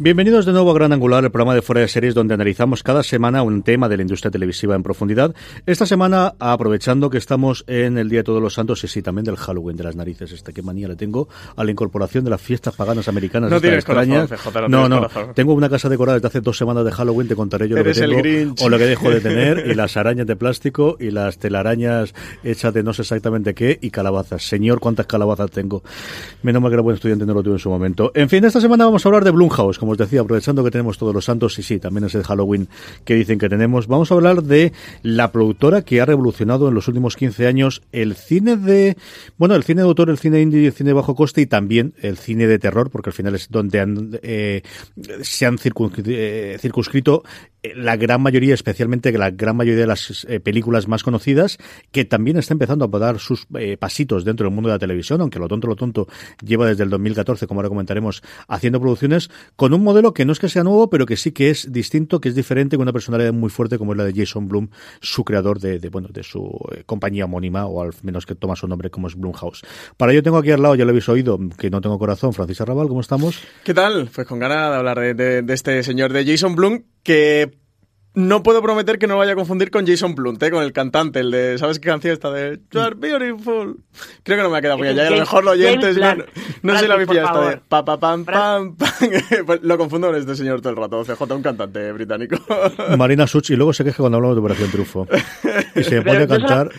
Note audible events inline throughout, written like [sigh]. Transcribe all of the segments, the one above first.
Bienvenidos de nuevo a Gran Angular, el programa de fuera de series donde analizamos cada semana un tema de la industria televisiva en profundidad. Esta semana, aprovechando que estamos en el Día de Todos los Santos y sí, también del Halloween de las narices, este qué manía le tengo a la incorporación de las fiestas paganas americanas. No tienes extrañas. corazón, no, no, no, corazón. tengo una casa decorada desde hace dos semanas de Halloween, te contaré yo lo que tengo o lo que dejo de tener y las arañas de plástico y las telarañas hechas de no sé exactamente qué y calabazas. Señor, cuántas calabazas tengo. Menos mal que era buen estudiante no lo tuve en su momento. En fin, esta semana vamos a hablar de Blumhouse, como os decía, aprovechando que tenemos todos los santos y sí, también es el Halloween que dicen que tenemos. Vamos a hablar de la productora que ha revolucionado en los últimos 15 años el cine de, bueno, el cine de autor, el cine indie el cine de bajo coste y también el cine de terror, porque al final es donde han, eh, se han eh, circunscrito la gran mayoría, especialmente la gran mayoría de las eh, películas más conocidas, que también está empezando a dar sus eh, pasitos dentro del mundo de la televisión, aunque lo tonto, lo tonto lleva desde el 2014, como ahora comentaremos, haciendo producciones con un modelo que no es que sea nuevo, pero que sí que es distinto, que es diferente, con una personalidad muy fuerte como es la de Jason Blum, su creador de, bueno, de su eh, compañía homónima, o al menos que toma su nombre como es Blumhouse. Para ello tengo aquí al lado, ya lo habéis oído, que no tengo corazón, Francis Arrabal, ¿cómo estamos? ¿Qué tal? Pues con ganas de hablar de, de- este señor de Jason Blum, que no puedo prometer que no lo vaya a confundir con Jason Blunt, ¿eh? con el cantante, el de, ¿sabes qué canción está de You are beautiful? Creo que no me ha quedado muy allá, a lo mejor los oyentes no, no sé si Blunt. la habéis pillado esta de pa pa pam pam pam. [laughs] Pues lo confundo con este señor todo el rato, CJ, un cantante británico. Marina Such, y luego se queja cuando hablamos de Operación Triunfo. Y se [laughs] pone a Pero no solo- cantar.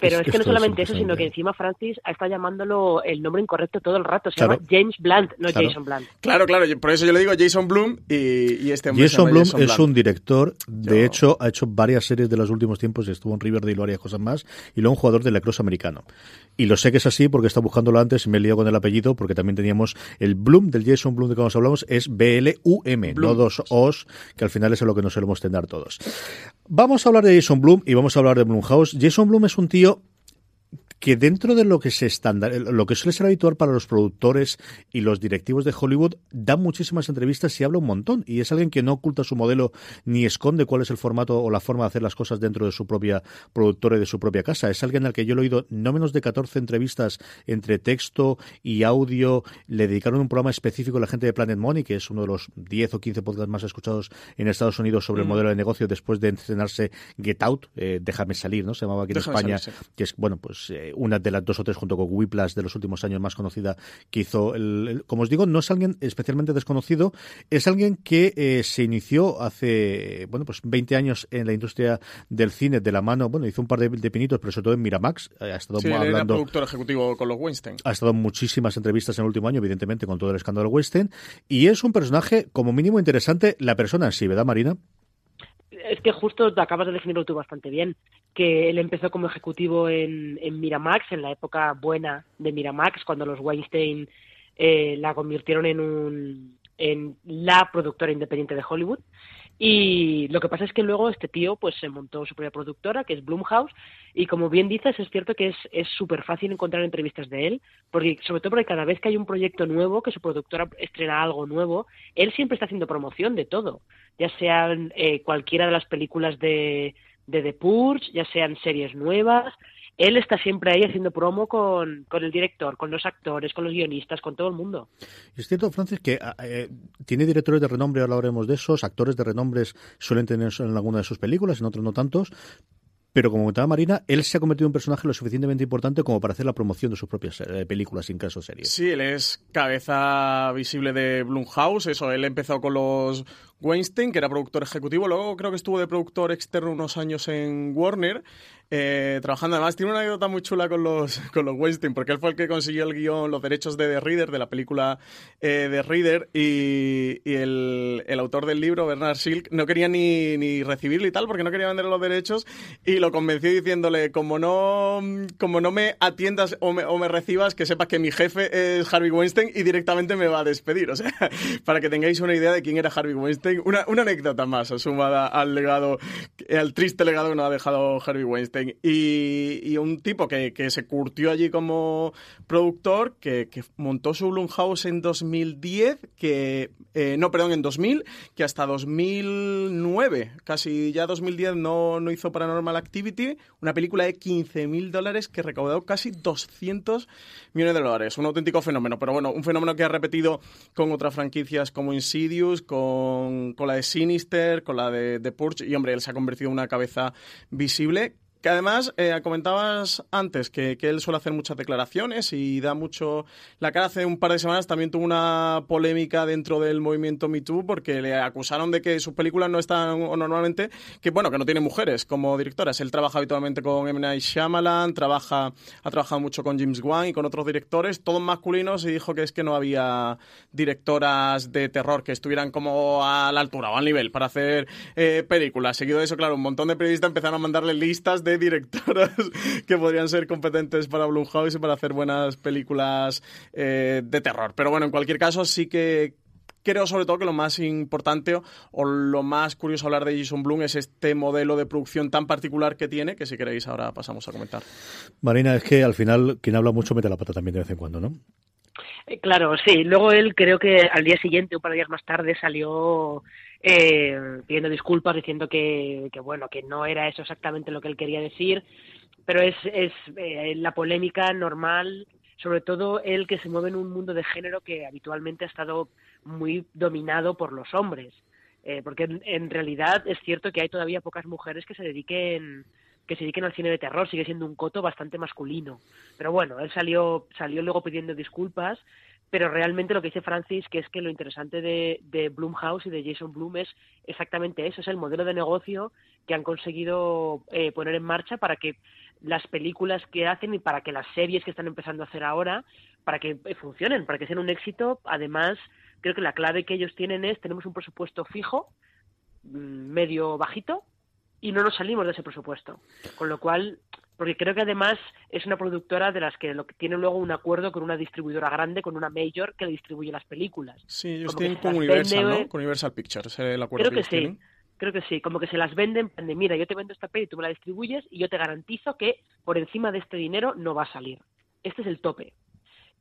Pero es, que no solamente eso, sino que encima Francis está llamándolo el nombre incorrecto todo el rato. Se Claro. llama James Blunt, no Claro. Jason Blunt. claro, claro, yo- por eso yo le digo Jason Blum y, y este hombre se Jason llama Blum Jason es Blunt. un director, de Yo- hecho, ha hecho varias series de los últimos tiempos, estuvo en Riverdale y varias cosas más, y luego un jugador de lacrosse americano. Y lo sé que es así porque está buscándolo antes y me he liado con el apellido, porque también teníamos el Blum del Jason Blum de que nos hablamos, es B-L-U-M, no dos O's, que al final es a lo que nos solemos tender todos. Vamos a hablar de Jason Blum y vamos a hablar de Blumhouse. Jason Blum es un tío que dentro de lo que se estándar, lo que suele ser habitual para los productores y los directivos de Hollywood, da muchísimas entrevistas y habla un montón. Y es alguien que no oculta su modelo ni esconde cuál es el formato o la forma de hacer las cosas dentro de su propia productora y de su propia casa. Es alguien al que yo le he oído no menos de 14 entrevistas entre texto y audio. Le dedicaron un programa específico a la gente de Planet Money, que es uno de los 10 o 15 podcasts más escuchados en Estados Unidos sobre el modelo de negocio después de estrenarse Get Out, eh, Déjame salir, ¿no? Se llamaba aquí en España salir, sí. que es bueno pues eh, una de las dos o tres junto con Whiplash de los últimos años más conocida que hizo el, el- como os digo no es alguien especialmente desconocido es alguien que eh, se inició hace bueno pues 20 años en la industria del cine de la mano bueno hizo un par de, de pinitos pero sobre todo en Miramax eh, ha estado Sí, él era hablando productor ejecutivo con los Weinstein. ha estado en muchísimas entrevistas en el último año, evidentemente, con todo el escándalo Weinstein, y es un personaje, como mínimo, interesante, la persona en sí, ¿verdad, Marina? Es que justo acabas de definirlo tú bastante bien, que él empezó como ejecutivo en, en Miramax, en la época buena de Miramax, cuando los Weinstein eh, la convirtieron en, un, en la productora independiente de Hollywood. Y lo que pasa es que luego este tío pues se montó su propia productora, que es Blumhouse, y como bien dices, es cierto que es es súper fácil encontrar entrevistas de él, porque sobre todo porque cada vez que hay un proyecto nuevo, que su productora estrena algo nuevo, él siempre está haciendo promoción de todo, ya sean eh, cualquiera de las películas de, de The Purge, ya sean series nuevas, él está siempre ahí haciendo promo con, con el director, con los actores, con los guionistas, con todo el mundo. Es cierto, Francis, que ah, eh, tiene directores de renombre, ahora hablaremos de esos, actores de renombre suelen tener en alguna de sus películas, en otros no tantos, pero como comentaba Marina, él se ha convertido en un personaje lo suficientemente importante como para hacer la promoción de sus propias eh, películas, sin caso series. Sí, él es cabeza visible de Blumhouse, eso, él empezó con los Weinstein, que era productor ejecutivo, luego creo que estuvo de productor externo unos años en Warner, eh, trabajando. Además, tiene una anécdota muy chula con los, [laughs] con los Weinstein, porque él fue el que consiguió el guion, los derechos de The Reader, de la película eh, The Reader, y, el, autor del libro, Bernard Silk, no quería ni, ni recibirlo y tal, porque no quería vender los derechos, y lo convenció diciéndole, como no, como no me atiendas o me, o me recibas, que sepas que mi jefe es Harvey Weinstein y directamente me va a despedir. [laughs] O sea, para que tengáis una idea de quién era Harvey Weinstein, una, una anécdota más sumada al legado, al triste legado que nos ha dejado Harvey Weinstein. Y, un tipo que, se curtió allí como productor, que, montó su Blumhouse en 2010, que, eh, no, perdón, en 2000, que hasta 2009, casi ya 2010 no, no hizo Paranormal Activity, una película de 15 mil dólares que recaudó casi 200 millones de dólares. Un auténtico fenómeno, pero bueno, un fenómeno que ha repetido con otras franquicias como Insidious, con, la de Sinister, con la de, de Purge, y hombre, él se ha convertido en una cabeza visible que además, eh, comentabas antes que, él suele hacer muchas declaraciones y da mucho la cara. Hace un par de semanas también tuvo una polémica dentro del movimiento Me Too porque le acusaron de que sus películas no están normalmente, que bueno, que no tiene mujeres como directoras. Él trabaja habitualmente con M. Night Shyamalan, trabaja, ha trabajado mucho con James Wan y con otros directores, todos masculinos, y dijo que es que no había directoras de terror que estuvieran como a la altura o al nivel para hacer eh, películas. Seguido de eso, claro, un montón de periodistas empezaron a mandarle listas de directoras [laughs] que podrían ser competentes para Blumhouse y para hacer buenas películas eh, de terror. Pero bueno, en cualquier caso, sí que creo sobre todo que lo más importante o, lo más curioso hablar de Jason Blum es este modelo de producción tan particular que tiene, que si queréis ahora pasamos a comentar. Marina, es que al final quien habla mucho mete la pata también de vez en cuando, ¿no? Eh, claro, sí. Luego él creo que al día siguiente, un par de días más tarde, salió eh, pidiendo disculpas, diciendo que, bueno, que no era eso exactamente lo que él quería decir, pero es, es eh, la polémica normal, sobre todo él que se mueve en un mundo de género que habitualmente ha estado muy dominado por los hombres, eh, porque en, en, realidad es cierto que hay todavía pocas mujeres que se dediquen que se dediquen al cine de terror, sigue siendo un coto bastante masculino. Pero bueno, él salió, salió luego pidiendo disculpas pero realmente lo que dice Francis, que es que lo interesante de, de Blumhouse y de Jason Blum es exactamente eso, es el modelo de negocio que han conseguido eh, poner en marcha para que las películas que hacen y para que las series que están empezando a hacer ahora, para que eh, funcionen, para que sean un éxito. Además, creo que la clave que ellos tienen es, tenemos un presupuesto fijo, mm, medio bajito, y no nos salimos de ese presupuesto. Con lo cual, porque creo que además es una productora de las que, lo que tiene luego un acuerdo con una distribuidora grande, con una major que distribuye las películas. Sí, ellos tienen con Universal, ¿no? Con Universal Pictures, el acuerdo creo que, sí. Creo que sí, como que se las venden, de mira, yo te vendo esta peli, y tú me la distribuyes y yo te garantizo que por encima de este dinero no va a salir. Este es el tope.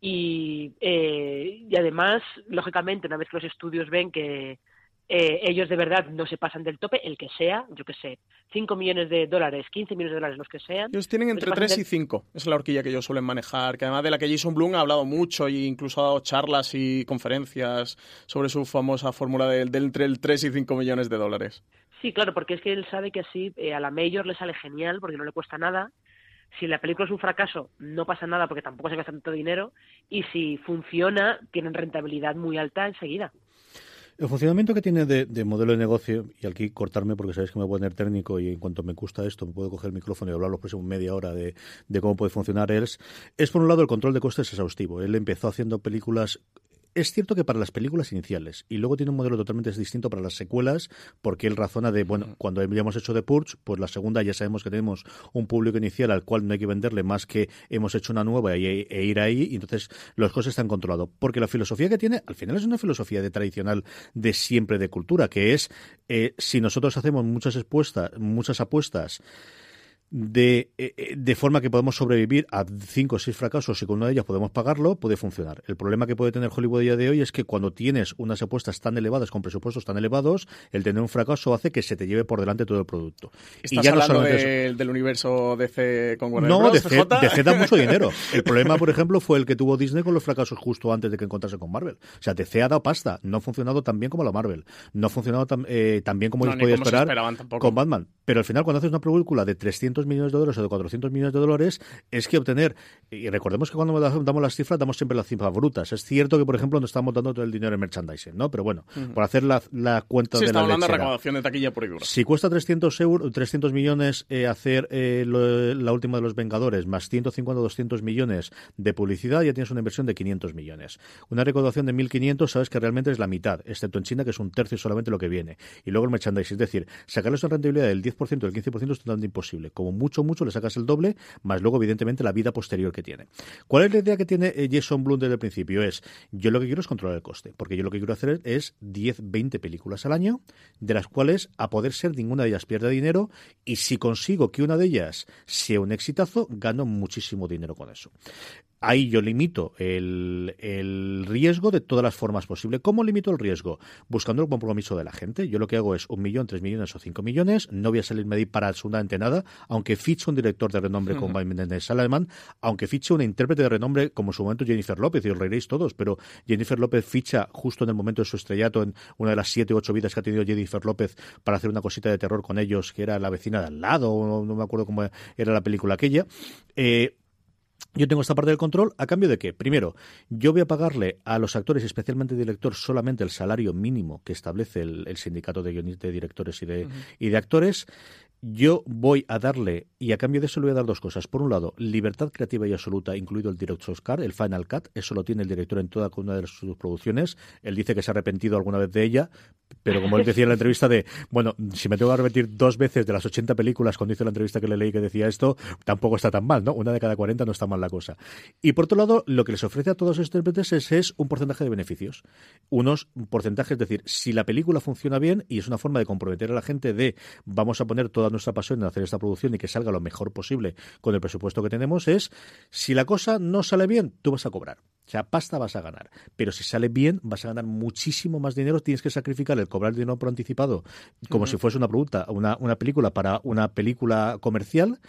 Y, eh, y además, lógicamente, una vez que los estudios ven que, eh, ellos de verdad no se pasan del tope, el que sea, yo que sé, 5 millones de dólares, 15 millones de dólares, los que sean. Ellos tienen entre 3 y 5, es la horquilla que ellos suelen manejar, que además de la que Jason Blum ha hablado mucho e incluso ha dado charlas y conferencias sobre su famosa fórmula del de entre el 3 y 5 millones de dólares. Sí, claro, porque es que él sabe que así eh, a la Major le sale genial porque no le cuesta nada. Si la película es un fracaso, no pasa nada porque tampoco se gasta tanto dinero. Y si funciona, tienen rentabilidad muy alta enseguida. El funcionamiento que tiene de, modelo de negocio, y aquí cortarme porque sabéis que me voy a poner técnico y en cuanto me gusta esto me puedo coger el micrófono y hablar los próximos media hora de, cómo puede funcionar es, es por un lado el control de costes exhaustivo. Él empezó haciendo películas es cierto que para las películas iniciales, y luego tiene un modelo totalmente distinto para las secuelas, porque él razona de, bueno, cuando ya hemos hecho The Purge, pues la segunda ya sabemos que tenemos un público inicial al cual no hay que venderle más que hemos hecho una nueva e, e ir ahí, y entonces los costes están controlados. Porque la filosofía que tiene, al final es una filosofía de tradicional de siempre de cultura, que es, eh, si nosotros hacemos muchas expuestas, muchas apuestas, de, eh, eh, de forma que podemos sobrevivir a cinco o seis fracasos y con una de ellas podemos pagarlo, puede funcionar. El problema que puede tener Hollywood a día de hoy es que cuando tienes unas apuestas tan elevadas, con presupuestos tan elevados, el tener un fracaso hace que se te lleve por delante todo el producto. ¿Estás y ya hablando no del universo DC con Warner No, Bros, DC, DC da mucho [laughs] dinero. El problema, por ejemplo, fue el que tuvo Disney con los fracasos justo antes de que encontrase con Marvel. O sea, DC ha dado pasta, no ha funcionado tan bien como la Marvel, no ha funcionado tan, eh, tan bien como ellos podían esperar con Batman. Pero al final, cuando haces una película de 300 millones de dólares o de 400 millones de dólares, es que obtener, y recordemos que cuando damos las cifras, damos siempre las cifras brutas. Es cierto que, por ejemplo, no estamos dando todo el dinero en merchandising, ¿no? Pero bueno, por hacer la, la cuenta de la hablando de recaudación de taquilla por igual. Si cuesta 300, euros, 300 millones eh, hacer eh, la última de los Vengadores, más 150 o 200 millones de publicidad, ya tienes una inversión de 500 millones. Una recaudación de 1.500, sabes que realmente es la mitad, excepto en China, que es un tercio solamente lo que viene. Y luego el merchandising, es decir, sacarles una rentabilidad del 10%, del 15% es totalmente imposible. Como mucho, mucho le sacas el doble, más luego, evidentemente, la vida posterior que tiene. ¿Cuál es la idea que tiene eh, Jason Blum desde el principio? Es, yo lo que quiero es controlar el coste, porque yo lo que quiero hacer es 10, 20 películas al año, de las cuales, a poder ser, ninguna de ellas pierde dinero, y si consigo que una de ellas sea un exitazo, gano muchísimo dinero con eso ahí yo limito el, el, riesgo de todas las formas posibles. ¿Cómo limito el riesgo? Buscando el compromiso de la gente. Yo lo que hago es un millón, tres millones o cinco millones. No voy a salir medir para absolutamente nada, aunque fiche un director de renombre como [laughs] Menendez Alemán, aunque fiche una intérprete de renombre como en su momento Jennifer López, y os reiréis todos, pero Jennifer López ficha justo en el momento de su estrellato en una de las siete o ocho vidas que ha tenido Jennifer López para hacer una cosita de terror con ellos, que era la vecina de al lado, no, me acuerdo cómo era la película aquella. Eh, yo tengo esta parte del control a cambio de que, primero, yo voy a pagarle a los actores, especialmente al director, solamente el salario mínimo que establece el, sindicato de, de directores y de, y de actores yo voy a darle, y a cambio de eso le voy a dar dos cosas. Por un lado, libertad creativa y absoluta, incluido el Director's Cut, el Final Cut. Eso lo tiene el director en toda una de sus producciones. Él dice que se ha arrepentido alguna vez de ella, pero como él decía en la entrevista de, bueno, si me tengo que arrepentir dos veces de las 80 películas cuando hice la entrevista que le leí que decía esto, tampoco está tan mal, ¿no? Una de cada 40 no está mal la cosa. Y por otro lado, lo que les ofrece a todos los intérpretes es, es un porcentaje de beneficios. Unos porcentajes, es decir, si la película funciona bien, y es una forma de comprometer a la gente de, vamos a poner toda nuestra pasión en hacer esta producción y que salga lo mejor posible con el presupuesto que tenemos es, si la cosa no sale bien, tú vas a cobrar. O sea, pasta vas a ganar. Pero si sale bien, vas a ganar muchísimo más dinero. Tienes que sacrificar el cobrar dinero por anticipado como si fuese una, producta, una, una película para una película comercial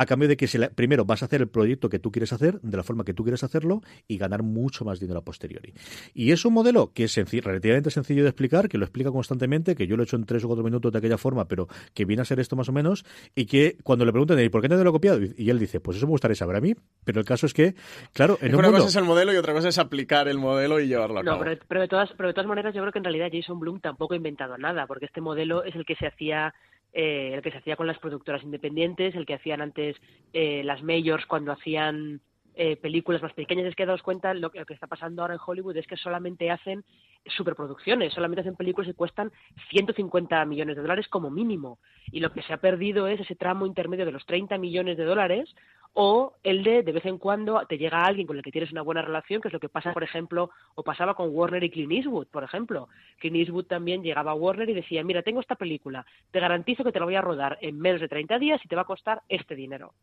a cambio de que primero vas a hacer el proyecto que tú quieres hacer, de la forma que tú quieres hacerlo, y ganar mucho más dinero a posteriori. Y es un modelo que es relativamente sencillo de explicar, que lo explica constantemente, que yo lo he hecho en tres o cuatro minutos de aquella forma, pero que viene a ser esto más o menos, y que cuando le preguntan, ¿y por qué no lo he copiado? Y él dice, pues eso me gustaría saber a mí, pero el caso es que, claro, en una cosa es el modelo y otra cosa es aplicar el modelo y llevarlo a cabo. No, pero, de todas, pero de todas maneras yo creo que en realidad Jason Bloom tampoco ha inventado nada, porque este modelo es el que se hacía eh, el que se hacía con las productoras independientes, el que hacían antes eh, las majors cuando hacían eh, películas más pequeñas. Es que daos cuenta, lo que, lo que, está pasando ahora en Hollywood es que solamente hacen superproducciones, solamente hacen películas que cuestan 150 millones de dólares como mínimo. Y lo que se ha perdido es ese tramo intermedio de los 30 millones de dólares o el de de vez en cuando te llega alguien con el que tienes una buena relación, que es lo que pasa, por ejemplo, o pasaba con Warner y Clint Eastwood, por ejemplo. Clint Eastwood también llegaba a Warner y decía, mira, tengo esta película, te garantizo que te la voy a rodar en menos de 30 días y te va a costar este dinero.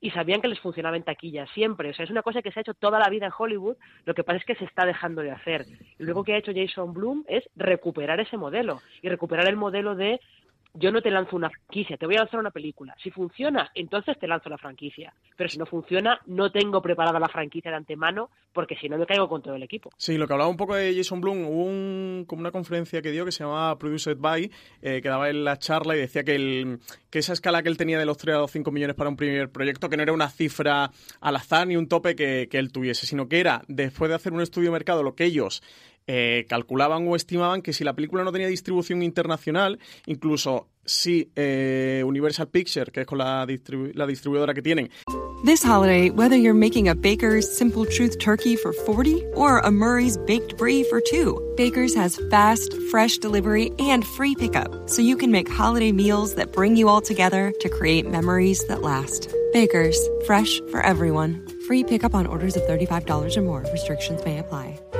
Y sabían que les funcionaba en taquilla siempre. O sea, es una cosa que se ha hecho toda la vida en Hollywood, lo que pasa es que se está dejando de hacer. Y luego que ha hecho Jason Bloom es recuperar ese modelo y recuperar el modelo de yo no te lanzo una franquicia, te voy a lanzar una película. Si funciona, entonces te lanzo la franquicia. Pero si no funciona, no tengo preparada la franquicia de antemano, porque si no me caigo con todo el equipo. Sí, lo que hablaba un poco de Jason Blum, hubo un, como una conferencia que dio que se llamaba Produced By, eh, que daba en la charla y decía que, el, que esa escala que él tenía de los 3 a los 5 millones para un primer proyecto, que no era una cifra al azar ni un tope que, que él tuviese, sino que era, después de hacer un estudio de mercado, lo que ellos eh, calculaban o estimaban que si la película no tenía distribución internacional, incluso si eh, Universal Pictures, que es con la, distribu la distribuidora que tienen. This holiday, whether you're making a Baker's Simple Truth turkey for 40 or a Murray's Baked Brie for 2, Baker's has fast, fresh delivery and free pickup, so you can make holiday meals that bring you all together to create memories that last. Baker's, fresh for everyone. Free pickup on orders of $35 or more. Restrictions may apply.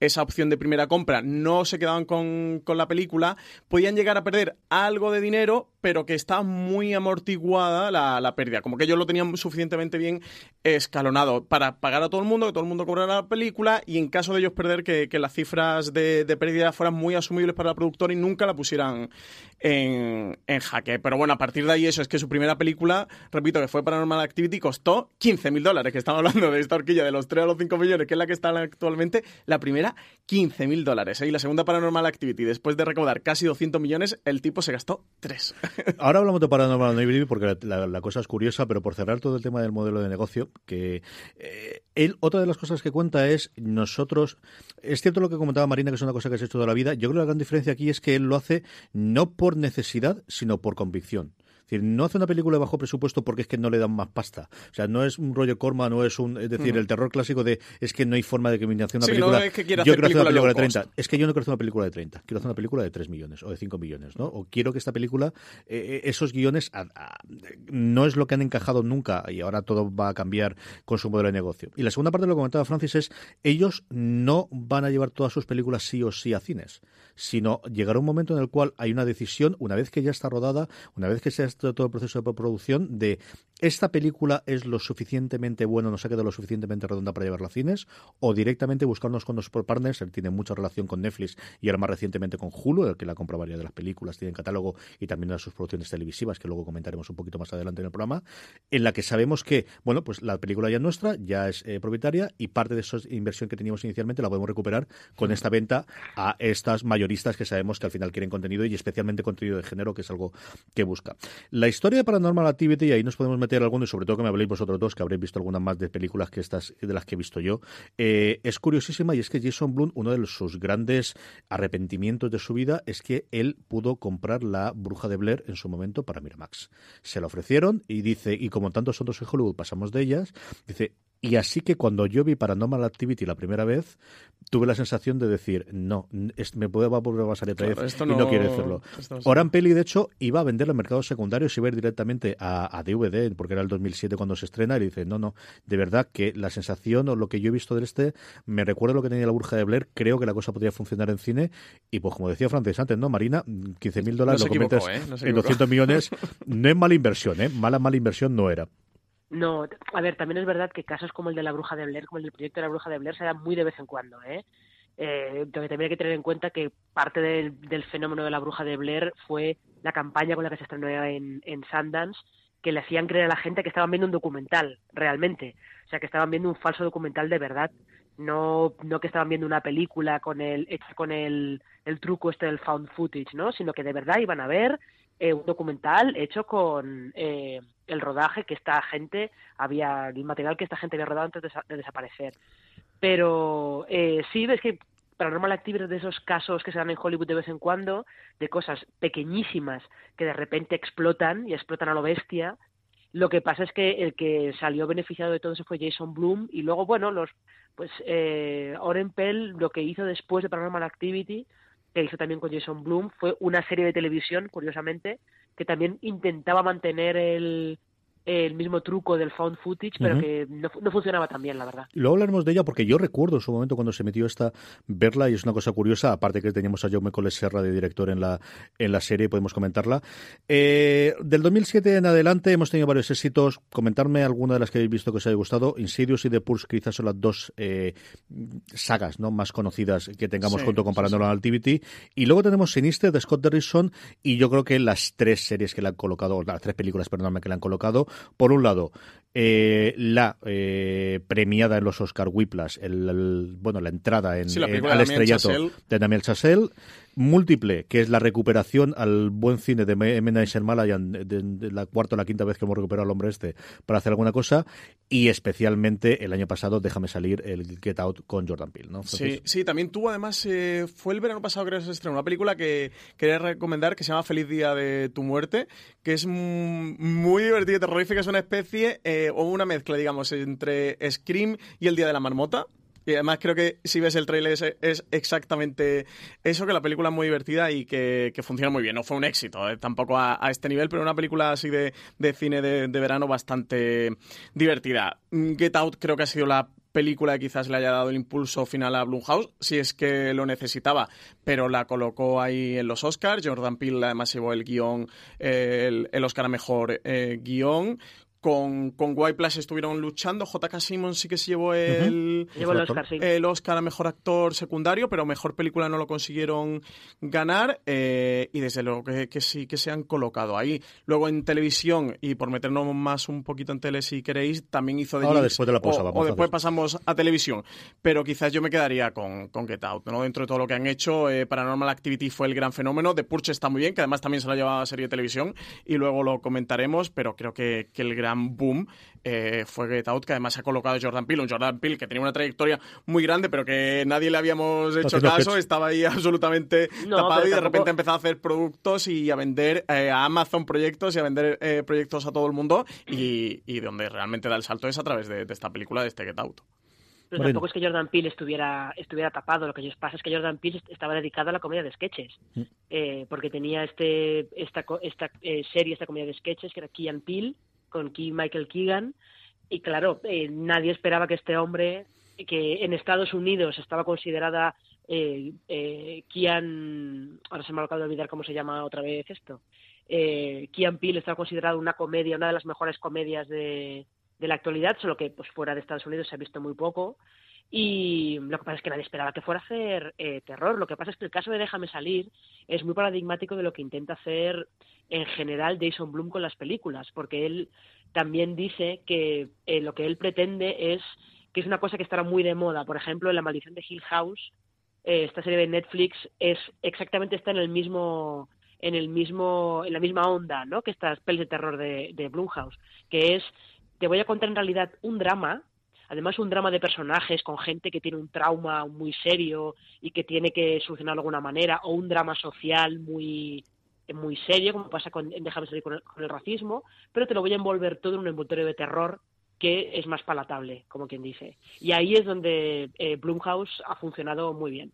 esa opción de primera compra no se quedaban con, con, la película, podían llegar a perder algo de dinero, pero que está muy amortiguada la, la, pérdida. Como que ellos lo tenían suficientemente bien escalonado para pagar a todo el mundo, que todo el mundo cobrara la película y en caso de ellos perder, que, que las cifras de, de, pérdida fueran muy asumibles para el productor y nunca la pusieran en, en, jaque. Pero bueno, a partir de ahí eso es que su primera película, repito, que fue Paranormal Activity, costó 15 mil dólares, que estamos hablando de esta horquilla de los 3 a los 5 millones, que es la que está actualmente. La primera, 15 mil dólares. ¿eh? Y la segunda Paranormal Activity, después de recaudar casi 200 millones, el tipo se gastó 3. [laughs] Ahora hablamos de Paranormal Activity porque la, la, cosa es curiosa, pero por cerrar todo el tema del modelo de negocio, que eh, él, otra de las cosas que cuenta es nosotros, es cierto lo que comentaba Marina, que es una cosa que se hecho toda la vida, yo creo que la gran diferencia aquí es que él lo hace no por necesidad, sino por convicción. Es decir, no hace una película de bajo presupuesto porque es que no le dan más pasta. O sea, no es un rollo Corma, no es un. Es decir, el terror clásico de es que no hay forma de que me hace una sí, película. No es que yo hacer quiero hacer una película de low 30. cost. Es que yo no quiero hacer una película de 30. Quiero hacer una película de 3 millones o de 5 millones, ¿no? O quiero que esta película, eh, esos guiones, a, a, no es lo que han encajado nunca y ahora todo va a cambiar con su modelo de negocio. Y la segunda parte de lo que comentaba Francis es: ellos no van a llevar todas sus películas sí o sí a cines, sino llegará un momento en el cual hay una decisión, una vez que ya está rodada, una vez que se todo el proceso de producción de esta película es lo suficientemente buena, nos ha quedado lo suficientemente redonda para llevarla a cines, o directamente buscarnos con los partners, él tiene mucha relación con Netflix y ahora más recientemente con Hulu, el que la compra varias de las películas, tiene en catálogo y también de sus producciones televisivas, que luego comentaremos un poquito más adelante en el programa, en la que sabemos que, bueno, pues la película ya es nuestra, ya es eh, propietaria y parte de esa inversión que teníamos inicialmente la podemos recuperar con esta venta a estas mayoristas que sabemos que al final quieren contenido y especialmente contenido de género, que es algo que busca. La historia de Paranormal Activity, y ahí nos podemos meter alguno, y sobre todo que me habléis vosotros dos, que habréis visto algunas más de películas que estas, de las que he visto yo, eh, es curiosísima y es que Jason Blum, uno de sus grandes arrepentimientos de su vida es que él pudo comprar la Bruja de Blair en su momento para Miramax. Se la ofrecieron y dice, y como tantos otros en Hollywood pasamos de ellas, dice, y así que cuando yo vi Paranormal Activity la primera vez, tuve la sensación de decir, no, me puede volver a pasar otra vez claro, y no, quiere hacerlo. No Oran Peli, de hecho, iba a vender en mercados secundarios y iba a ir directamente a, a, DVD, porque era el 2007 cuando se estrena, y dice, no, no, de verdad que la sensación o lo que yo he visto de este me recuerda lo que tenía la Burja de Blair, creo que la cosa podría funcionar en cine, y pues como decía Francis antes, ¿no, Marina? 15 mil dólares no lo conviertes ¿eh? en 200 millones, [laughs] no es mala inversión, ¿eh? Mala, mala inversión no era. No, a ver, también es verdad que casos como el de la Bruja de Blair, como el del proyecto de la Bruja de Blair, se dan muy de vez en cuando, ¿eh? Eh, también hay que tener en cuenta que parte del, del, fenómeno de la bruja de Blair fue la campaña con la que se estrenó en, en, Sundance, que le hacían creer a la gente que estaban viendo un documental, realmente. O sea, que estaban viendo un falso documental de verdad. No, no que estaban viendo una película con el, con el, el truco este del found footage, ¿no? Sino que de verdad iban a ver eh, un documental hecho con eh, el rodaje que esta gente había, el material que esta gente había rodado antes de, de desaparecer. Pero eh, sí, ves que Paranormal Activity es de esos casos que se dan en Hollywood de vez en cuando, de cosas pequeñísimas que de repente explotan y explotan a lo bestia. Lo que pasa es que el que salió beneficiado de todo eso fue Jason Bloom y luego, bueno, los pues eh, Oren Pell lo que hizo después de Paranormal Activity, que hizo también con Jason Bloom, fue una serie de televisión, curiosamente, que también intentaba mantener el, el mismo truco del found footage, pero uh -huh. que no, no, funcionaba tan bien, la verdad. Luego hablaremos de ella porque yo recuerdo en su momento cuando se metió esta verla y es una cosa curiosa, aparte que teníamos a Jaume Coles Serra de director en la, en la serie, podemos comentarla. Eh, del 2007 en adelante hemos tenido varios éxitos. Comentarme alguna de las que habéis visto que os haya gustado. Insidious y The Pulse quizás son las dos eh, sagas ¿no? más conocidas que tengamos sí, junto con Paranormal sí. Activity. Y luego tenemos Sinister de Scott Derrickson y yo creo que las tres series que le han colocado, las tres películas, perdóname, que le han colocado, por un lado, eh, la eh, premiada en los Oscar Whiplash, el, el, bueno, la entrada en, sí, la en, al estrellato Chazelle. de Daniel Chazelle. Múltiple, que es la recuperación al buen cine de M. Night Shyamalan, de, de, la cuarta o la quinta vez que hemos recuperado al hombre este para hacer alguna cosa, y especialmente el año pasado, déjame salir, el Get Out con Jordan Peele, ¿no? Sí, sí, también tuvo además, eh, fue el verano pasado creo que se estrenó una película que quería recomendar que se llama Feliz Día de tu Muerte, que es muy divertida y terrorífica, es una especie eh, o una mezcla, digamos, entre Scream y El Día de la Marmota. Y además creo que si ves el trailer es, exactamente eso, que la película es muy divertida y que, funciona muy bien. No fue un éxito, eh, tampoco a, este nivel, pero una película así de, cine de, verano bastante divertida. Mm, Get Out creo que ha sido la película que quizás le haya dado el impulso final a Blumhouse, si es que lo necesitaba, pero la colocó ahí en los Oscars. Jordan Peele además llevó el guion, el, Oscar a Mejor eh, Guión, con, con White Plus estuvieron luchando. J.K. Simmons sí que se llevó el, el, Oscar, a mejor actor secundario, pero mejor película no lo consiguieron ganar. Eh, y desde luego que, sí que se han colocado ahí. Luego en televisión, y por meternos más un poquito en tele si queréis, también hizo de Ahora después de la pausa, o, después pasamos a televisión. Pero quizás yo me quedaría con, con Get Out. ¿no? Dentro de todo lo que han hecho, eh, Paranormal Activity fue el gran fenómeno. The Purge está muy bien, que además también se la ha llevado a serie de televisión. Y luego lo comentaremos, pero creo que, que el gran boom eh, fue Get Out, que además se ha colocado Jordan Peele, un Jordan Peele que tenía una trayectoria muy grande, pero que nadie le habíamos hecho caso, estaba ahí [laughs] absolutamente tapado y de repente empezó a hacer productos y a vender eh, a Amazon proyectos y a vender eh, proyectos a todo el mundo y, y, donde realmente da el salto es a través de, esta película, de este Get Out. Pero tampoco es que Jordan Peele estuviera, estuviera tapado. Lo que pasa es que Jordan Peele estaba dedicado a la comedia de sketches. Mm. porque tenía este esta, esta serie, esta comedia de sketches, que era Key Peele, con Michael Keegan. Y claro, eh, nadie esperaba que este hombre, que en Estados Unidos estaba considerada eh, eh, ahora se me ha acabado de olvidar cómo se llama otra vez esto, eh, Kian Peele estaba considerado una comedia, una de las mejores comedias de, de la actualidad, solo que pues fuera de Estados Unidos se ha visto muy poco. Y lo que pasa es que nadie esperaba que fuera a hacer eh, terror. Lo que pasa es que el caso de Déjame salir es muy paradigmático de lo que intenta hacer en general Jason Blum con las películas, porque él también dice que eh, lo que él pretende es que es una cosa que estará muy de moda. Por ejemplo, en La maldición de Hill House, eh, esta serie de Netflix es exactamente está en el mismo en el mismo en la misma onda, ¿no? Que estas pelis de terror de, de Blumhouse, que es te voy a contar en realidad un drama además un drama de personajes con gente que tiene un trauma muy serio y que tiene que solucionarlo de alguna manera, o un drama social muy muy serio, como pasa con Déjame salir con el, racismo, pero te lo voy a envolver todo en un envoltorio de terror que es más palatable, como quien dice. Y ahí es donde eh, Blumhouse ha funcionado muy bien.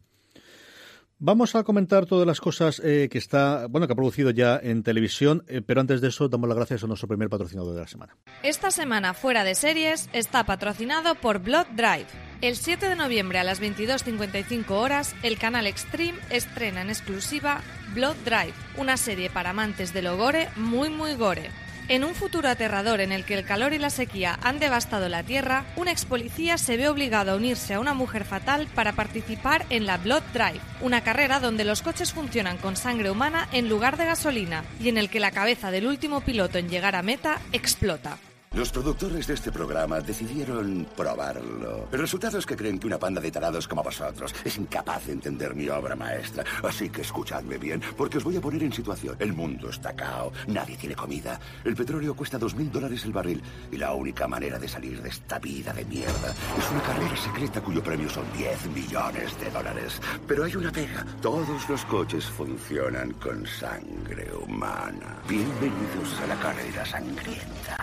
Vamos a comentar todas las cosas eh, que está, bueno, que ha producido ya en televisión, eh, pero antes de eso damos las gracias a nuestro primer patrocinador de la semana. Esta semana fuera de series está patrocinado por Blood Drive. El 7 de noviembre a las 22:55 horas, el canal Extreme estrena en exclusiva Blood Drive, una serie para amantes del gore muy muy gore. En un futuro aterrador en el que el calor y la sequía han devastado la Tierra, un ex policía se ve obligado a unirse a una mujer fatal para participar en la Blood Drive, una carrera donde los coches funcionan con sangre humana en lugar de gasolina y en el que la cabeza del último piloto en llegar a meta explota. Los productores de este programa decidieron probarlo. El resultado es que creen que una panda de tarados como vosotros es incapaz de entender mi obra maestra. Así que escuchadme bien, porque os voy a poner en situación. El mundo está cao, nadie tiene comida, el petróleo cuesta dos mil dólares el barril y la única manera de salir de esta vida de mierda es una carrera secreta cuyo premio son 10 millones de dólares. Pero hay una pega. Todos los coches funcionan con sangre humana. Bienvenidos a la carrera sangrienta.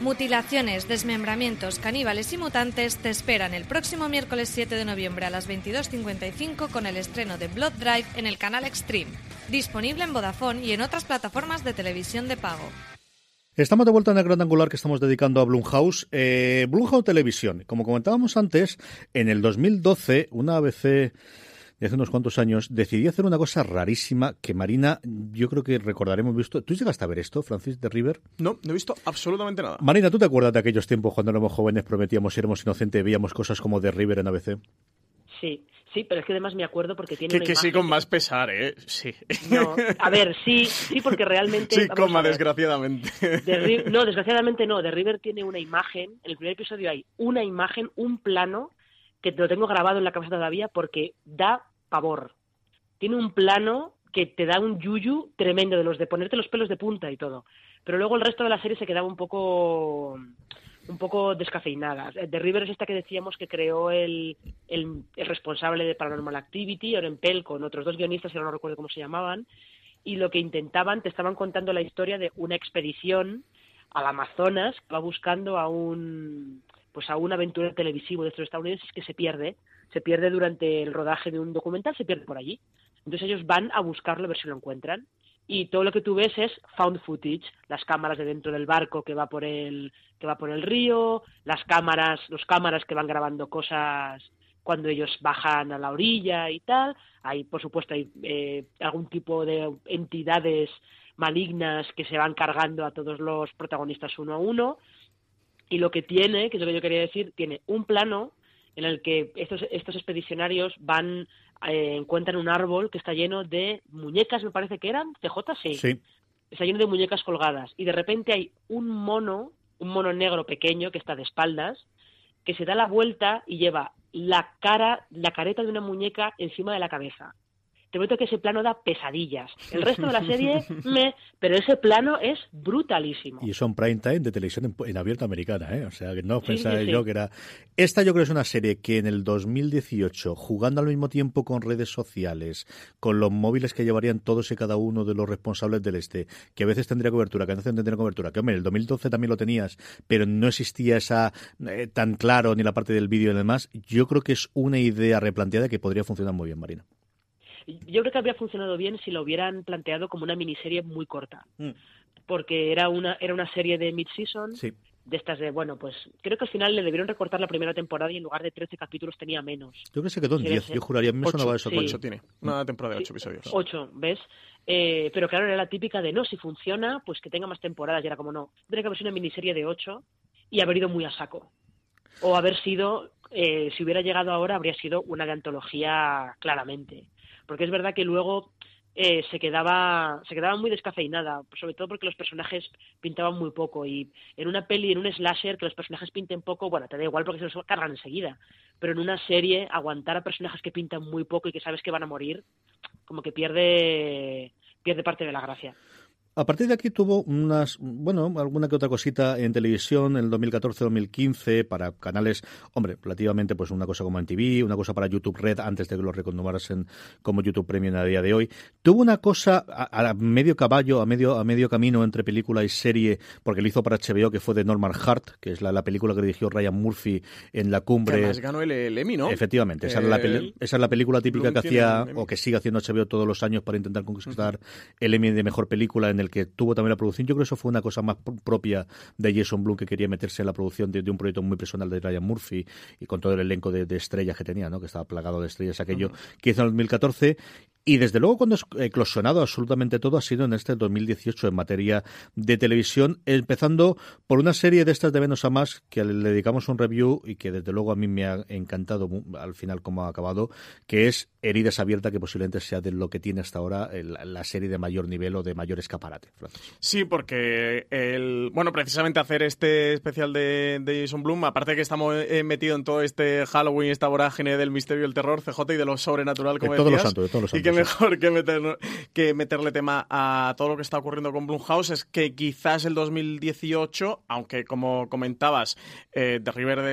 Mutilaciones, desmembramientos, caníbales y mutantes te esperan el próximo miércoles 7 de noviembre a las 22.55 con el estreno de Blood Drive en el canal Extreme, disponible en Vodafone y en otras plataformas de televisión de pago. Estamos de vuelta en el gran angular que estamos dedicando a Blumhouse. Eh, Blumhouse Televisión, como comentábamos antes, en el 2012 una ABC hace unos cuantos años, decidí hacer una cosa rarísima que Marina, yo creo que recordaremos visto. ¿Tú llegaste a ver esto, Francis de River? No, no he visto absolutamente nada. Marina, ¿tú te acuerdas de aquellos tiempos cuando éramos jóvenes, prometíamos, éramos inocentes y veíamos cosas como de River en ABC? Sí, sí, pero es que además me acuerdo porque tiene que, que sí con más pesar, ¿eh? Sí. No, a ver, sí, sí, porque realmente... Sí, coma, desgraciadamente. no, desgraciadamente no. De River tiene una imagen, en el primer episodio hay una imagen, un plano, que lo tengo grabado en la cabeza todavía porque da pavor. tiene un plano que te da un yuyu tremendo de los de ponerte los pelos de punta y todo. Pero luego el resto de la serie se quedaba un poco un poco descafeinada. The River es esta que decíamos que creó el, el, responsable de Paranormal Activity, Oren Pell, con otros dos guionistas, que no recuerdo cómo se llamaban, y lo que intentaban, te estaban contando la historia de una expedición al Amazonas que va buscando a un pues a un aventurero televisivo de estos estadounidenses que se pierde, se pierde durante el rodaje de un documental, se pierde por allí. Entonces ellos van a buscarlo a ver si lo encuentran y todo lo que tú ves es found footage, las cámaras de dentro del barco que va por el que va por el río, las cámaras, los cámaras que van grabando cosas cuando ellos bajan a la orilla y tal. Hay, por supuesto, hay eh, algún tipo de entidades malignas que se van cargando a todos los protagonistas uno a uno. Y lo que tiene, que es lo que yo quería decir, tiene un plano en el que estos, estos expedicionarios van eh, encuentran un árbol que está lleno de muñecas, me parece que eran, CJ, sí. Sí. Está lleno de muñecas colgadas. Y de repente hay un mono, un mono negro pequeño que está de espaldas, que se da la vuelta y lleva la cara, la careta de una muñeca encima de la cabeza te prometo que ese plano da pesadillas. El [laughs] resto de la serie, me, pero ese plano es brutalísimo. Y son prime time de televisión en, en abierto americana, ¿eh? O sea, que no Sí, pensaba sí, sí. yo que era... Esta yo creo que es una serie que en el 2018, jugando al mismo tiempo con redes sociales, con los móviles que llevarían todos y cada uno de los responsables del este, que a veces tendría cobertura, que a veces no tendría cobertura, que hombre, en el 2012 también lo tenías, pero no existía esa eh, tan claro ni la parte del vídeo y demás, yo creo que es una idea replanteada que podría funcionar muy bien, Marina. Yo creo que habría funcionado bien si lo hubieran planteado como una miniserie muy corta. Mm. Porque era una, era una serie de mid-season, Sí. de estas de, bueno, pues creo que al final le debieron recortar la primera temporada y en lugar de 13 capítulos tenía menos. Yo creo que se quedó en Sí, 10, sí. yo juraría, a mí me sonaba eso. sí. coño. Ocho tiene. Una temporada de ocho episodios. Ocho, ¿ves? Eh, pero claro, era la típica de no, si funciona, pues que tenga más temporadas. Y era como no, tendría que haber sido una miniserie de ocho y haber ido muy a saco. O haber sido, eh, si hubiera llegado ahora, habría sido una de antología claramente. Porque es verdad que luego eh, se quedaba se quedaba muy descafeinada, sobre todo porque los personajes pintaban muy poco. Y en una peli, en un slasher, que los personajes pinten poco, bueno, te da igual porque se los cargan enseguida. Pero en una serie, aguantar a personajes que pintan muy poco y que sabes que van a morir, como que pierde pierde parte de la gracia. A partir de aquí tuvo unas, bueno, alguna que otra cosita en televisión en el 2014-2015 para canales, hombre, relativamente pues una cosa como en TV, una cosa para YouTube Red antes de que lo reconnombrasen como YouTube Premium a día de hoy. Tuvo una cosa a, a medio caballo, a medio, a medio camino entre película y serie, porque lo hizo para HBO, que fue de Norman Hart, que es la, la película que dirigió Ryan Murphy en la Que cumbre. además ganó el, el Emmy, ¿no? Efectivamente, esa, es la peli- esa es la película típica Bloom que hacía o que sigue haciendo HBO todos los años para intentar conquistar el Emmy de mejor película en el que tuvo también la producción. Yo creo que eso fue una cosa más pr- propia de Jason Blum que quería meterse en la producción de, de un proyecto muy personal de Ryan Murphy y con todo el elenco de, de estrellas que tenía, ¿no? que estaba plagado de estrellas aquello que hizo en el 2014 y desde luego cuando ha eclosionado absolutamente todo ha sido en este 2018 en materia de televisión, empezando por una serie de estas de menos a más que le dedicamos un review y que desde luego a mí me ha encantado al final como ha acabado, que es Heridas Abiertas, que posiblemente sea de lo que tiene hasta ahora el- la serie de mayor nivel o de mayor escaparate. Francis. Sí, porque el, bueno, precisamente hacer este especial de, de Jason Bloom, aparte de que estamos eh, metidos en todo este Halloween, esta vorágine del misterio, el terror, CJ y de lo sobrenatural, como De todos los santos, de todos los y que santos, mejor que, meter- que meterle tema a todo lo que está ocurriendo con Blumhouse es que quizás el 2018, aunque como comentabas, eh, The River de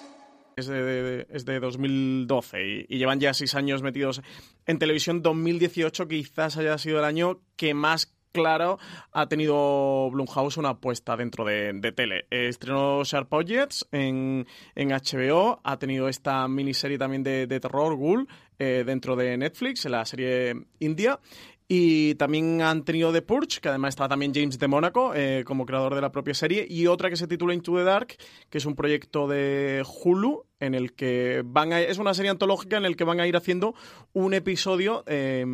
Es de, es de 2012 y, llevan ya seis años metidos en televisión. 2018 quizás haya sido el año que más claro ha tenido Blumhouse una apuesta dentro de, tele. estrenó Sharp Objects en, HBO, ha tenido esta miniserie también de, de terror, Ghoul, eh, dentro de Netflix, en la serie India. Y también han tenido The Purge, que además está también James de Mónaco eh, como creador de la propia serie, y otra que se titula Into the Dark, que es un proyecto de Hulu en el que van a, es una serie antológica en el que van a ir haciendo un episodio eh,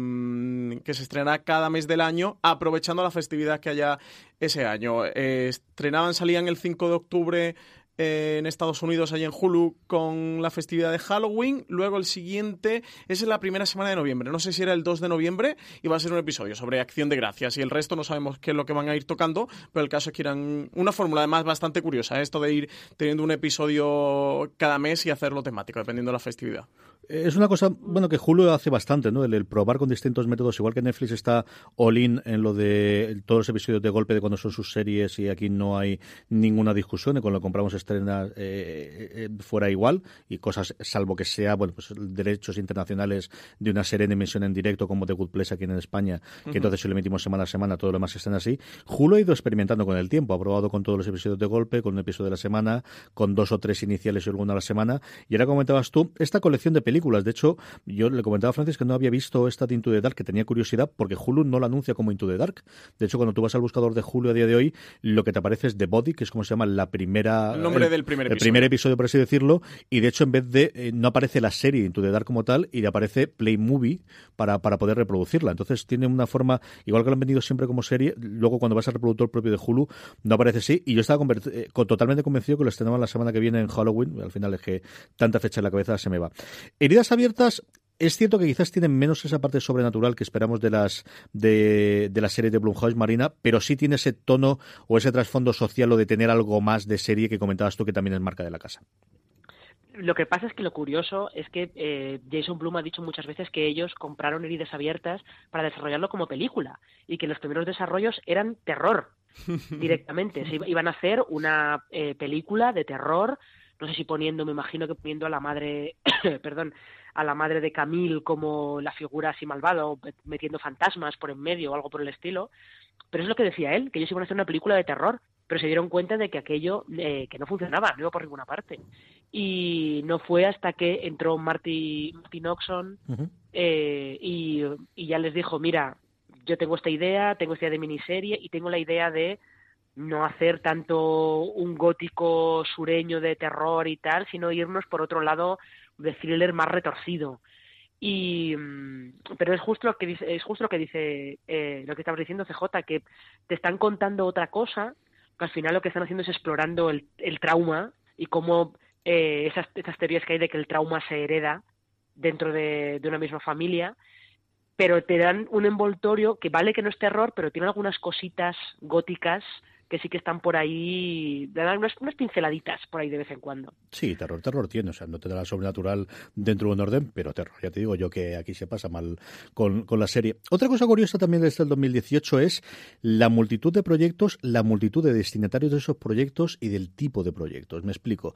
que se estrenará cada mes del año, aprovechando la festividad que haya ese año. Eh, estrenaban, salían el 5 de octubre en Estados Unidos, allí en Hulu, con la festividad de Halloween. Luego el siguiente es la primera semana de noviembre. No sé si era el 2 de noviembre y va a ser un episodio sobre acción de gracias. Y el resto no sabemos qué es lo que van a ir tocando, pero el caso es que irán una fórmula además bastante curiosa, esto de ir teniendo un episodio cada mes y hacerlo temático, dependiendo de la festividad. Es una cosa, bueno, que Hulu hace bastante, ¿no? El, probar con distintos métodos, igual que Netflix está all in en lo de todos los episodios de golpe de cuando son sus series y aquí no hay ninguna discusión y cuando lo compramos estrena eh, eh, fuera igual y cosas, salvo que sea, bueno, pues derechos internacionales de una serie en emisión en directo como The Good Place aquí en España, que uh -huh. entonces si lo emitimos semana a semana, todo lo demás están así. Hulu ha ido experimentando con el tiempo, ha probado con todos los episodios de golpe, con un episodio de la semana, con dos o tres iniciales y alguna a la semana. Y ahora comentabas tú, esta colección de películas películas. De hecho, yo le comentaba a Francis que no había visto esta de Into the Dark, que tenía curiosidad, porque Hulu no la anuncia como Into the Dark. De hecho, cuando tú vas al buscador de Hulu a día de hoy, lo que te aparece es The Body, que es como se llama la primera... El nombre el, del primer episodio. El primer episodio, por así decirlo. Y de hecho, en vez de... Eh, no aparece la serie Into the Dark como tal, y le aparece Play Movie para, para poder reproducirla. Entonces, tiene una forma... Igual que lo han vendido siempre como serie, luego cuando vas al reproductor propio de Hulu, no aparece así. Y yo estaba eh, totalmente convencido que lo estrenaban la semana que viene en Halloween. Al final es que tanta fecha en la cabeza se me va. Heridas abiertas es cierto que quizás tienen menos esa parte sobrenatural que esperamos de las de, de la serie de Blumhouse Marina, pero sí tiene ese tono o ese trasfondo social o de tener algo más de serie que comentabas tú que también es marca de la casa. Lo que pasa es que lo curioso es que eh, Jason Blum ha dicho muchas veces que ellos compraron heridas abiertas para desarrollarlo como película y que los primeros desarrollos eran terror [laughs] directamente. Se iban a hacer una eh, película de terror, no sé si poniendo, me imagino que poniendo a la madre, [coughs] perdón, a la madre de Camille como la figura así malvada o metiendo fantasmas por en medio o algo por el estilo. Pero es lo que decía él, que ellos iban a hacer una película de terror, pero se dieron cuenta de que aquello eh, que no funcionaba, no iba por ninguna parte. Y no fue hasta que entró Marty, uh -huh. eh, y, y ya les dijo, mira, yo tengo esta idea, tengo esta idea de miniserie y tengo la idea de no hacer tanto un gótico sureño de terror y tal, sino irnos por otro lado de thriller más retorcido. Y pero es justo lo que dice, es justo lo que dice eh, lo que estabas diciendo CJ, que te están contando otra cosa, que al final lo que están haciendo es explorando el, el trauma y cómo eh, esas, esas teorías que hay de que el trauma se hereda dentro de, de una misma familia pero te dan un envoltorio que vale que no es terror, pero tiene algunas cositas góticas que sí que están por ahí, dan unas, unas, pinceladitas por ahí de vez en cuando. Sí, terror, terror tiene, o sea, no te da sobrenatural dentro de un orden, pero terror, ya te digo yo que aquí se pasa mal con, con la serie. Otra cosa curiosa también desde el 2018 es la multitud de proyectos, la multitud de destinatarios de esos proyectos y del tipo de proyectos. Me explico.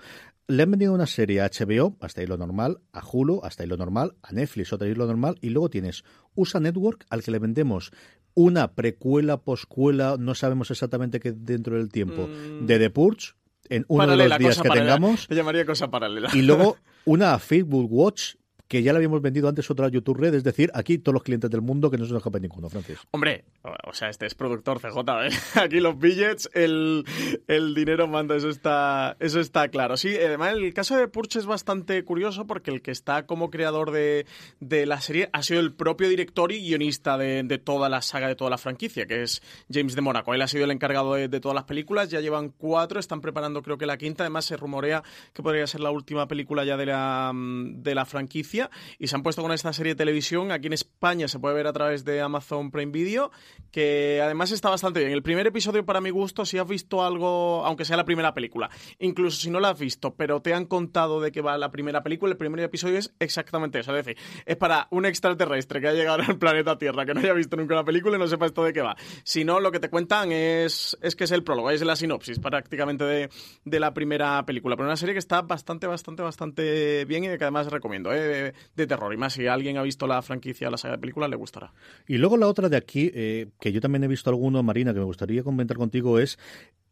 Le han vendido una serie a HBO, hasta ahí lo normal, a Hulu, hasta ahí lo normal, a Netflix, otra ahí lo normal, y luego tienes USA Network, al que le vendemos una precuela, poscuela, no sabemos exactamente qué dentro del tiempo, mm. de The Purge, en uno paralela, de los días que paralela. tengamos. Llamaría cosa paralela. Y luego [laughs] una Facebook Watch que ya la habíamos vendido antes otra YouTube Red, es decir, aquí todos los clientes del mundo que no se nos escapa ninguno, Francis. Hombre, o sea, este es productor CJ, ¿eh? [laughs] Aquí los billets, el, el dinero manda, eso está, eso está claro. Sí, además el caso de Purge es bastante curioso porque el que está como creador de, de la serie ha sido el propio director y guionista de, de, toda la saga, de toda la franquicia, que es James de Mónaco. Él ha sido el encargado de, de todas las películas, ya llevan cuatro, están preparando creo que la quinta, además se rumorea que podría ser la última película ya de la, de la franquicia y se han puesto con esta serie de televisión. Aquí en España se puede ver a través de Amazon Prime Video, que además está bastante bien. El primer episodio, para mi gusto, si has visto algo, aunque sea la primera película, incluso si no la has visto, pero te han contado de qué va la primera película, el primer episodio es exactamente eso. Es decir, es para un extraterrestre que ha llegado al planeta Tierra, que no haya visto nunca la película y no sepa esto de qué va. Si no, lo que te cuentan es, es que es el prólogo, es la sinopsis prácticamente de, de la primera película. Pero una serie que está bastante, bastante, bastante bien y que además recomiendo, ¿eh? De, terror. Y más si alguien ha visto la franquicia, la saga de películas, le gustará. Y luego la otra de aquí, eh, que yo también he visto alguno, Marina, que me gustaría comentar contigo, es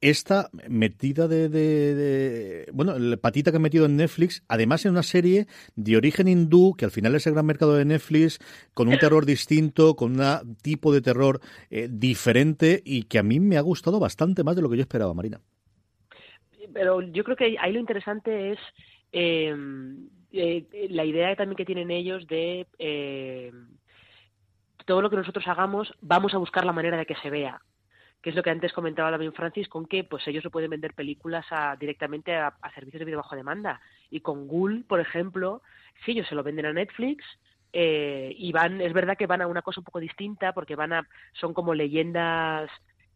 esta metida de, de, bueno, la patita que he metido en Netflix, además en una serie de origen hindú, que al final es el gran mercado de Netflix, con un terror distinto, con un tipo de terror eh, diferente y que a mí me ha gustado bastante más de lo que yo esperaba, Marina. Pero yo creo que ahí lo interesante es eh, eh, la idea también que tienen ellos de todo lo que nosotros hagamos, vamos a buscar la manera de que se vea que es lo que antes comentaba también Francis, con que pues ellos se pueden vender películas a, directamente a, servicios de video bajo demanda. Y con Google, por ejemplo, si ellos se lo venden a Netflix, eh, y van, es verdad que van a una cosa un poco distinta, porque van a, son como leyendas,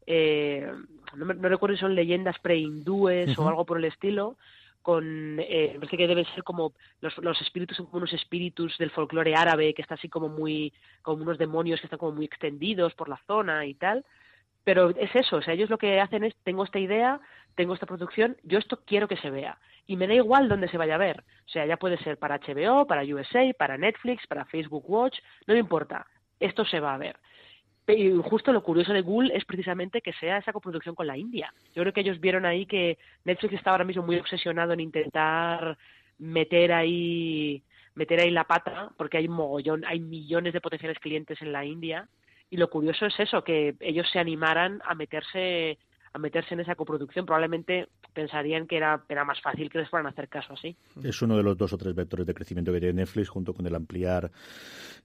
eh, no, recuerdo si son leyendas pre-hindúes o algo por el estilo, con eh, parece que deben ser como los, los espíritus son como unos espíritus del folclore árabe que está así como muy como unos demonios que están como muy extendidos por la zona y tal pero es eso, o sea, ellos lo que hacen es, tengo esta idea, tengo esta producción, yo esto quiero que se vea. Y me da igual dónde se vaya a ver. O sea, ya puede ser para HBO, para USA, para Netflix, para Facebook Watch, no me importa. Esto se va a ver. Y justo lo curioso de Google es precisamente que sea esa coproducción con la India. Yo creo que ellos vieron ahí que Netflix está ahora mismo muy obsesionado en intentar meter ahí meter ahí la pata porque hay mogollón, hay millones de potenciales clientes en la India y lo curioso es eso, que ellos se animaran a meterse a meterse en esa coproducción. Probablemente pensarían que era, era más fácil que les fueran a hacer caso así. Es uno de los dos o tres vectores de crecimiento que tiene Netflix, junto con el ampliar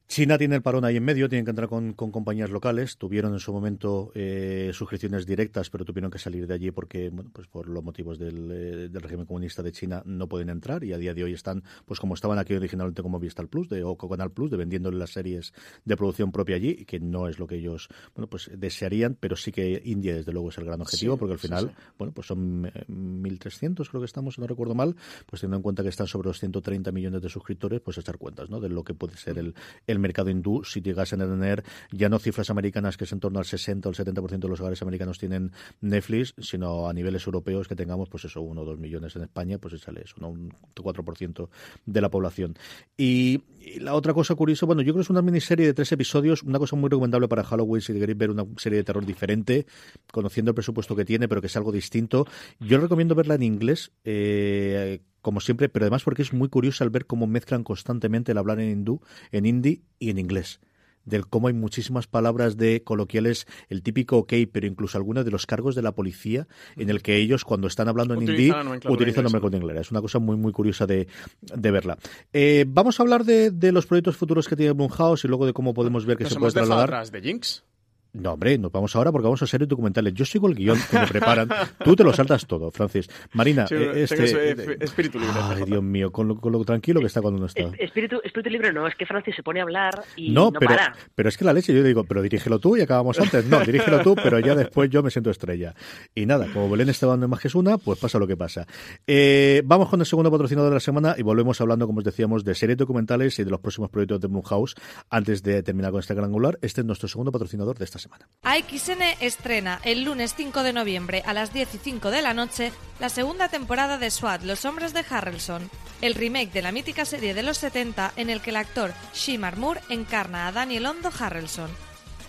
China tiene el parón ahí en medio, tienen que entrar con, compañías locales. Tuvieron en su momento eh, suscripciones directas, pero tuvieron que salir de allí porque, bueno, pues por los motivos del, eh, del, régimen comunista de China no pueden entrar y a día de hoy están, pues como estaban aquí originalmente como Vistal Plus de, o Canal Plus, de vendiéndole las series de producción propia allí, que no es lo que ellos, bueno, pues desearían, pero sí que India desde luego es el gran objetivo porque al final, bueno, pues son 1.300 eh, creo que estamos, si no recuerdo mal, pues teniendo en cuenta que están sobre los 130 millones de suscriptores, pues echar cuentas, ¿no? De lo que puede ser el, el mercado hindú si llegasen a tener ya no cifras americanas que es en torno al 60 o el 70% de los hogares americanos tienen Netflix, sino a niveles europeos que tengamos pues eso, uno o dos millones en España, pues échale eso, ¿no? un 4% de la población. Y, la otra cosa curiosa, bueno, yo creo que es una miniserie de tres episodios, una cosa muy recomendable para Halloween si queréis ver una serie de terror diferente, conociendo el presupuesto que tiene, pero que es algo distinto. Yo recomiendo verla en inglés, eh, como siempre, pero además porque es muy curioso al ver cómo mezclan constantemente el hablar en hindú, en hindi y en inglés del cómo hay muchísimas palabras de coloquiales, el típico ok, pero incluso algunos de los cargos de la policía, en el que ellos cuando están hablando en hindi utilizan nomenclatura en inglés. Es una cosa muy muy curiosa de, de verla. Eh, vamos a hablar de, de, los proyectos futuros que tiene Blumhouse y luego de cómo podemos ver que se puede trasladar. de Jinx? No, hombre, nos vamos ahora porque vamos a hacer documentales. Yo sigo el guion que me preparan. Tú te lo saltas todo, Francis. Marina, eh, este, eh, espíritu libre. Ay, Dios mío, con lo, tranquilo que está cuando no está. Espíritu, espíritu libre no, es que Francis se pone a hablar y no, pero, para. pero es que la leche, yo digo, pero dirígelo tú y acabamos antes. No, dirígelo tú, pero ya después yo me siento estrella. Y nada, como Belén está dando más que es una, pues pasa lo que pasa. Eh, vamos con el segundo patrocinador de la semana y volvemos hablando, como os decíamos, de series documentales y de los próximos proyectos de Blumhouse. Antes de terminar con este gran angular, este es nuestro segundo patrocinador de esta semana. XN estrena el lunes 5 de noviembre a las 10 y 5 de la noche la segunda temporada de SWAT, Los Hombres de Harrelson, el remake de la mítica serie de los 70 en el que el actor Shimar Moore encarna a Daniel Hondo Harrelson.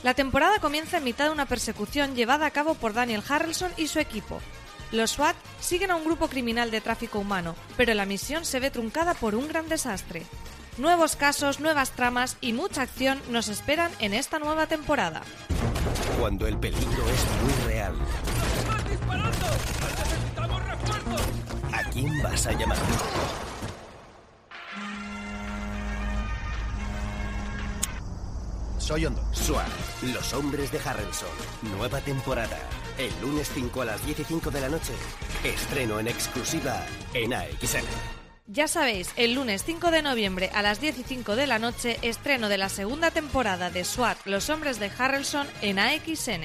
La temporada comienza en mitad de una persecución llevada a cabo por Daniel Harrelson y su equipo. Los SWAT siguen a un grupo criminal de tráfico humano, pero la misión se ve truncada por un gran desastre. Nuevos casos, nuevas tramas y mucha acción nos esperan en esta nueva temporada. Cuando el peligro es muy real. disparando! ¡Necesitamos refuerzos! ¿A quién vas a llamar? Soy Hondo. SWAT, los hombres de Harrelson. Nueva temporada. El lunes 5 a las 10 y 5 de la noche. Estreno en exclusiva en AXN. Ya sabéis, el lunes 5 de noviembre a las 10 y 5 de la noche, estreno de la segunda temporada de SWAT, Los Hombres de Harrelson en AXN.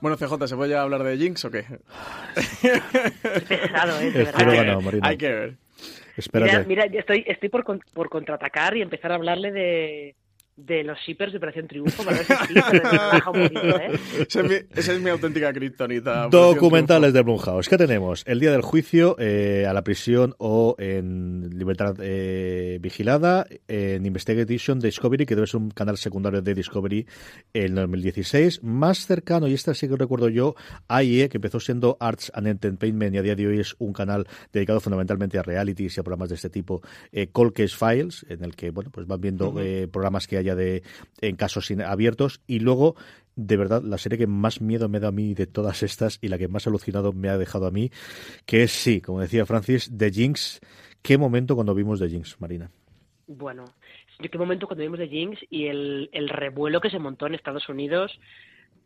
Bueno, CJ, ¿se puede ya hablar de Jinx o qué? Pesado, ¿eh? Espero ganado, Marina. Hay que ver. Espérate. Mira, mira, estoy, estoy por, con- por contraatacar y empezar a hablarle de, de los shippers de Operación Triunfo para ver si sí, un poquito, ¿eh? Esa es mi, esa es mi auténtica kriptonita. Documentales de Blumhouse. ¿Qué tenemos? El día del juicio, eh, a la prisión o en libertad eh, vigilada, en Investigation Discovery, que debe ser un canal secundario de Discovery en 2016. Más cercano, y esta sí que recuerdo yo, AIE, que empezó siendo Arts and Entertainment y a día de hoy es un canal dedicado fundamentalmente a realities y a programas de este tipo, eh, Cold Case Files, en el que bueno pues van viendo eh, programas que de en casos abiertos. Y luego de verdad la serie que más miedo me da a mí de todas estas y la que más alucinado me ha dejado a mí que es sí como decía Francis The Jinx. Qué momento cuando vimos The Jinx Marina Bueno, ¿de qué momento cuando vimos de Jinx y el, el revuelo que se montó en Estados Unidos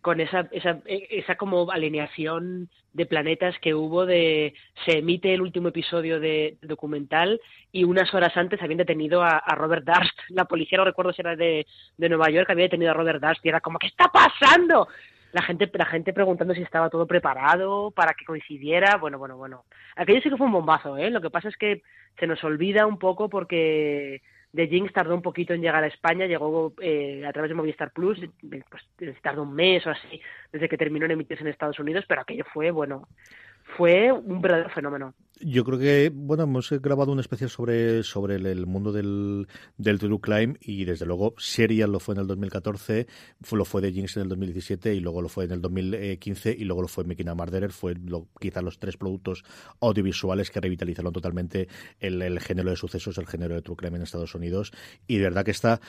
con esa, esa, esa como alineación de planetas que hubo de se emite el último episodio de, documental y unas horas antes habían detenido a, Robert Durst, [laughs] la policía no recuerdo si era de, de Nueva York, había detenido a Robert Durst y era como ¿qué está pasando? La gente, la gente preguntando si estaba todo preparado para que coincidiera. Bueno, bueno, bueno. Aquello sí que fue un bombazo, ¿eh? Lo que pasa es que se nos olvida un poco porque The Jinx tardó un poquito en llegar a España, llegó eh, a través de Movistar Plus, pues tardó un mes o así desde que terminó en emitirse en Estados Unidos, pero aquello fue, bueno, fue un verdadero fenómeno. yo creo que bueno hemos grabado un especial sobre sobre el, mundo del, del true crime y desde luego Serial lo fue en el 2014 fue, lo fue de Jinx en el 2017 y luego lo fue en el 2015 y luego lo fue Making a Murderer fue lo, quizás los tres productos audiovisuales que revitalizaron totalmente el, el género de sucesos el género de true crime en Estados Unidos y de verdad que está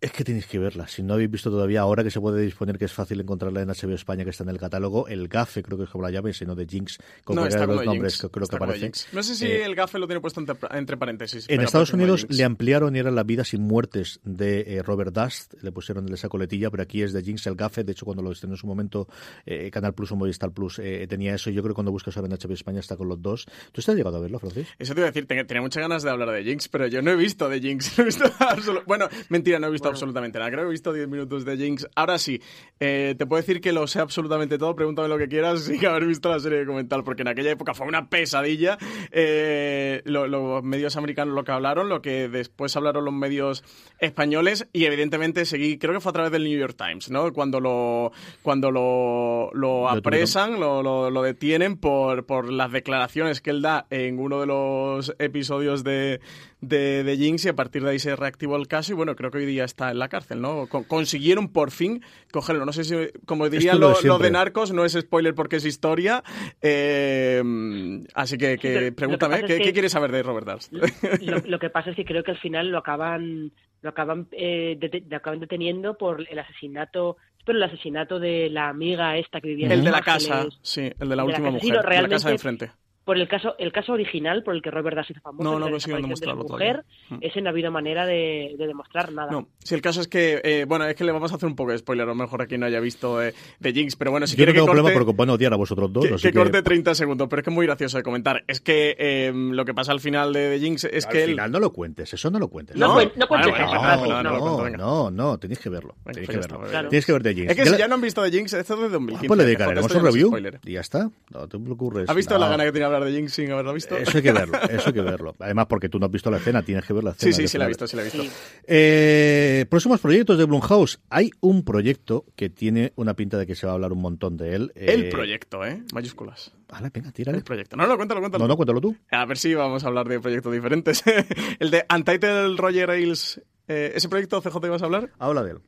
es que tenéis que verla. Si no habéis visto todavía, ahora que se puede disponer, que es fácil encontrarla en HBO España, que está en el catálogo, el GAFE, creo que es como la llave, sino de Jinx, con No, los nombres que creo Está que como de aparece. Jinx. No sé si Eh, el gafe lo tiene puesto entre, entre paréntesis. en Estados Unidos le ampliaron y era la vida sin muertes de eh, Robert Dust, le pusieron esa coletilla, pero aquí es de Jinx el Gafe. De hecho, cuando lo estrenó en su momento, eh, Canal Plus o Movistar Plus eh, tenía eso. Yo creo que cuando buscas ahora en HBO España está con los dos. ¿Tú estás llegado a verlo, Francis? Eso te iba a decir, tenía, tenía muchas ganas de hablar de Jinx, pero yo no he visto de Jinx. [laughs] No he visto absolu- bueno, mentira, no he visto absolutamente nada. Creo que he visto 10 minutos de Jinx. Ahora sí, eh, te puedo decir que lo sé absolutamente todo. Pregúntame lo que quieras [laughs] sin haber visto la serie documental, porque en aquella época fue una pesadilla. Eh, lo- los medios americanos lo que hablaron, lo que después hablaron los medios españoles, y evidentemente seguí, creo que fue a través del New York Times, ¿no? Cuando lo, cuando lo, lo Lo apresan, lo, lo- lo detienen por, por las declaraciones que él da en uno de los episodios de, de, de Jinx y a partir de ahí se reactivó el caso y bueno, creo que hoy día está en la cárcel, ¿no? Con- consiguieron por fin cogerlo. No sé si, como dirían lo de lo. Narcos, no es spoiler porque es historia. Eh, así que, que Sí, pregúntame, ¿qué, que- qué quieres saber de Robert Durst? Lo, lo que pasa es que creo que al final lo acaban lo acaban eh, lo acaban deteniendo por el asesinato pero el asesinato de la amiga esta que vivía en el de la casa, sí, el de la de la última. Sí, mujer, no, de la casa de enfrente. Por el caso el caso original por el que Robert Durst hizo famoso No, que no de mujer todavía. ese no ha habido manera de, de demostrar nada No, si el caso es que, eh, bueno, es que le vamos a hacer un poco de spoiler, a lo mejor aquí no haya visto de, de Jinx, pero bueno, si Yo quiere no tengo que problema corte, porque van a odiar a vosotros dos. que, así que corte 30 segundos, pero es que es muy gracioso de comentar. Es que eh, lo que pasa al final de, de Jinx es Al que él... final no lo cuentes, eso no lo cuentes. No, cuen- no cuentes no, no, no no, no, no, tenéis que verlo. Venga, Tenéis pues que verlo. está. Tienes que ver de Jinx. Es que Ya si la- ya no han visto de Jinx, esto es de 2015. Pues le dedicaremos un no review y ya está. No te preocupes. ¿Ha visto No. la gana que hablar de Jinx sin haberla visto? Eso hay que verlo, [laughs] eso hay que verlo. Además, porque tú no has visto la escena, tienes que ver la escena. Sí, sí, sí la he visto, sí la he visto. Eh, próximos proyectos de Blumhouse. Hay un proyecto que tiene una pinta de que se va a hablar un montón de él. El Eh, proyecto, ¿eh? Mayúsculas. Vale, venga, tírale. El proyecto. No, no, cuéntalo, cuéntalo. No, no, cuéntalo tú. A ver si vamos a hablar de proyectos diferentes. [laughs] el de Untitled Roger Ailes. Eh, ¿Ese proyecto CJ ibas a hablar? Habla de él.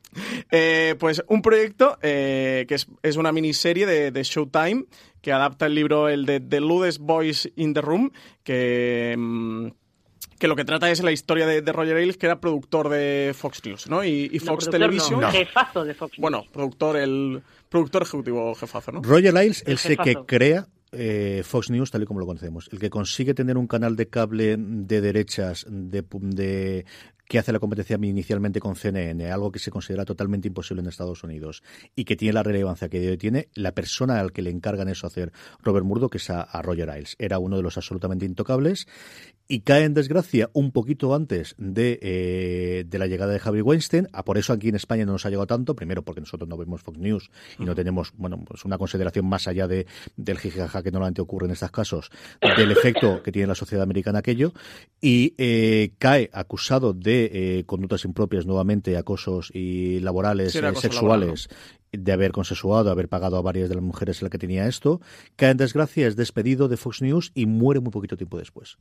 Eh, pues un proyecto eh, que es, es una miniserie de, de Showtime que adapta el libro, el de The Ludest Boys in the Room, que... mm, que lo que trata es la historia de, de Roger Ailes, que era productor de Fox News, ¿no? Y, Fox productor Television. no, jefazo de Fox News. Bueno, productor, el productor ejecutivo jefazo, ¿no? Roger Ailes El es el que crea eh, Fox News tal y como lo conocemos. El que consigue tener un canal de cable de derechas, de, de que hace la competencia inicialmente con CNN, algo que se considera totalmente imposible en Estados Unidos y que tiene la relevancia que tiene, la persona al que le encargan eso hacer Robert Murdoch es a, a Roger Ailes. Era uno de los absolutamente intocables y cae en desgracia un poquito antes de, eh, de la llegada de Javi Weinstein. A por eso aquí en España no nos ha llegado tanto. Primero porque nosotros no vemos Fox News y no tenemos bueno pues una consideración más allá de, del jijaja que normalmente ocurre en estos casos, del efecto que tiene la sociedad americana aquello. Y eh, cae acusado de eh, conductas impropias nuevamente, acosos y laborales, Sí, eh, sexuales. de haber consensuado, de haber pagado a varias de las mujeres en la que tenía esto, cae en desgracia, es despedido de Fox News y muere muy poquito tiempo después.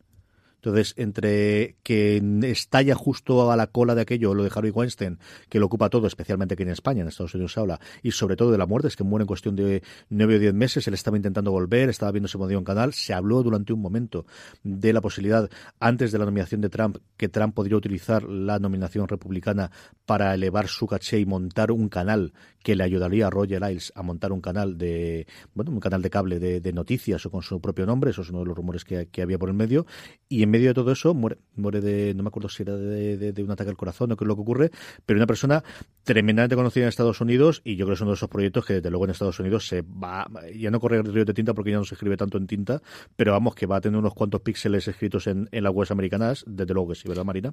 Entonces, entre que estalla justo a la cola de aquello, lo de Harvey Weinstein, que lo ocupa todo, especialmente aquí en España, en Estados Unidos se habla, y sobre todo de la muerte, es que muere en cuestión de nueve o diez meses, él estaba intentando volver, estaba viendo si podía un canal, se habló durante un momento de la posibilidad, antes de la nominación de Trump, que Trump podría utilizar la nominación republicana para elevar su caché y montar un canal que le ayudaría a Roger Ailes a montar un canal de, bueno, un canal de cable de, noticias o con su propio nombre, eso es uno de los rumores que, que había por el medio, y en medio de todo eso muere, muere de, no me acuerdo si era de, un ataque al corazón o qué es lo que ocurre, pero una persona tremendamente conocida en Estados Unidos y yo creo que es uno de esos proyectos que desde luego en Estados Unidos se va, ya no corre el río de tinta porque ya no se escribe tanto en tinta, pero vamos que va a tener unos cuantos píxeles escritos en, las webs americanas, desde luego que sí, ¿verdad Marina?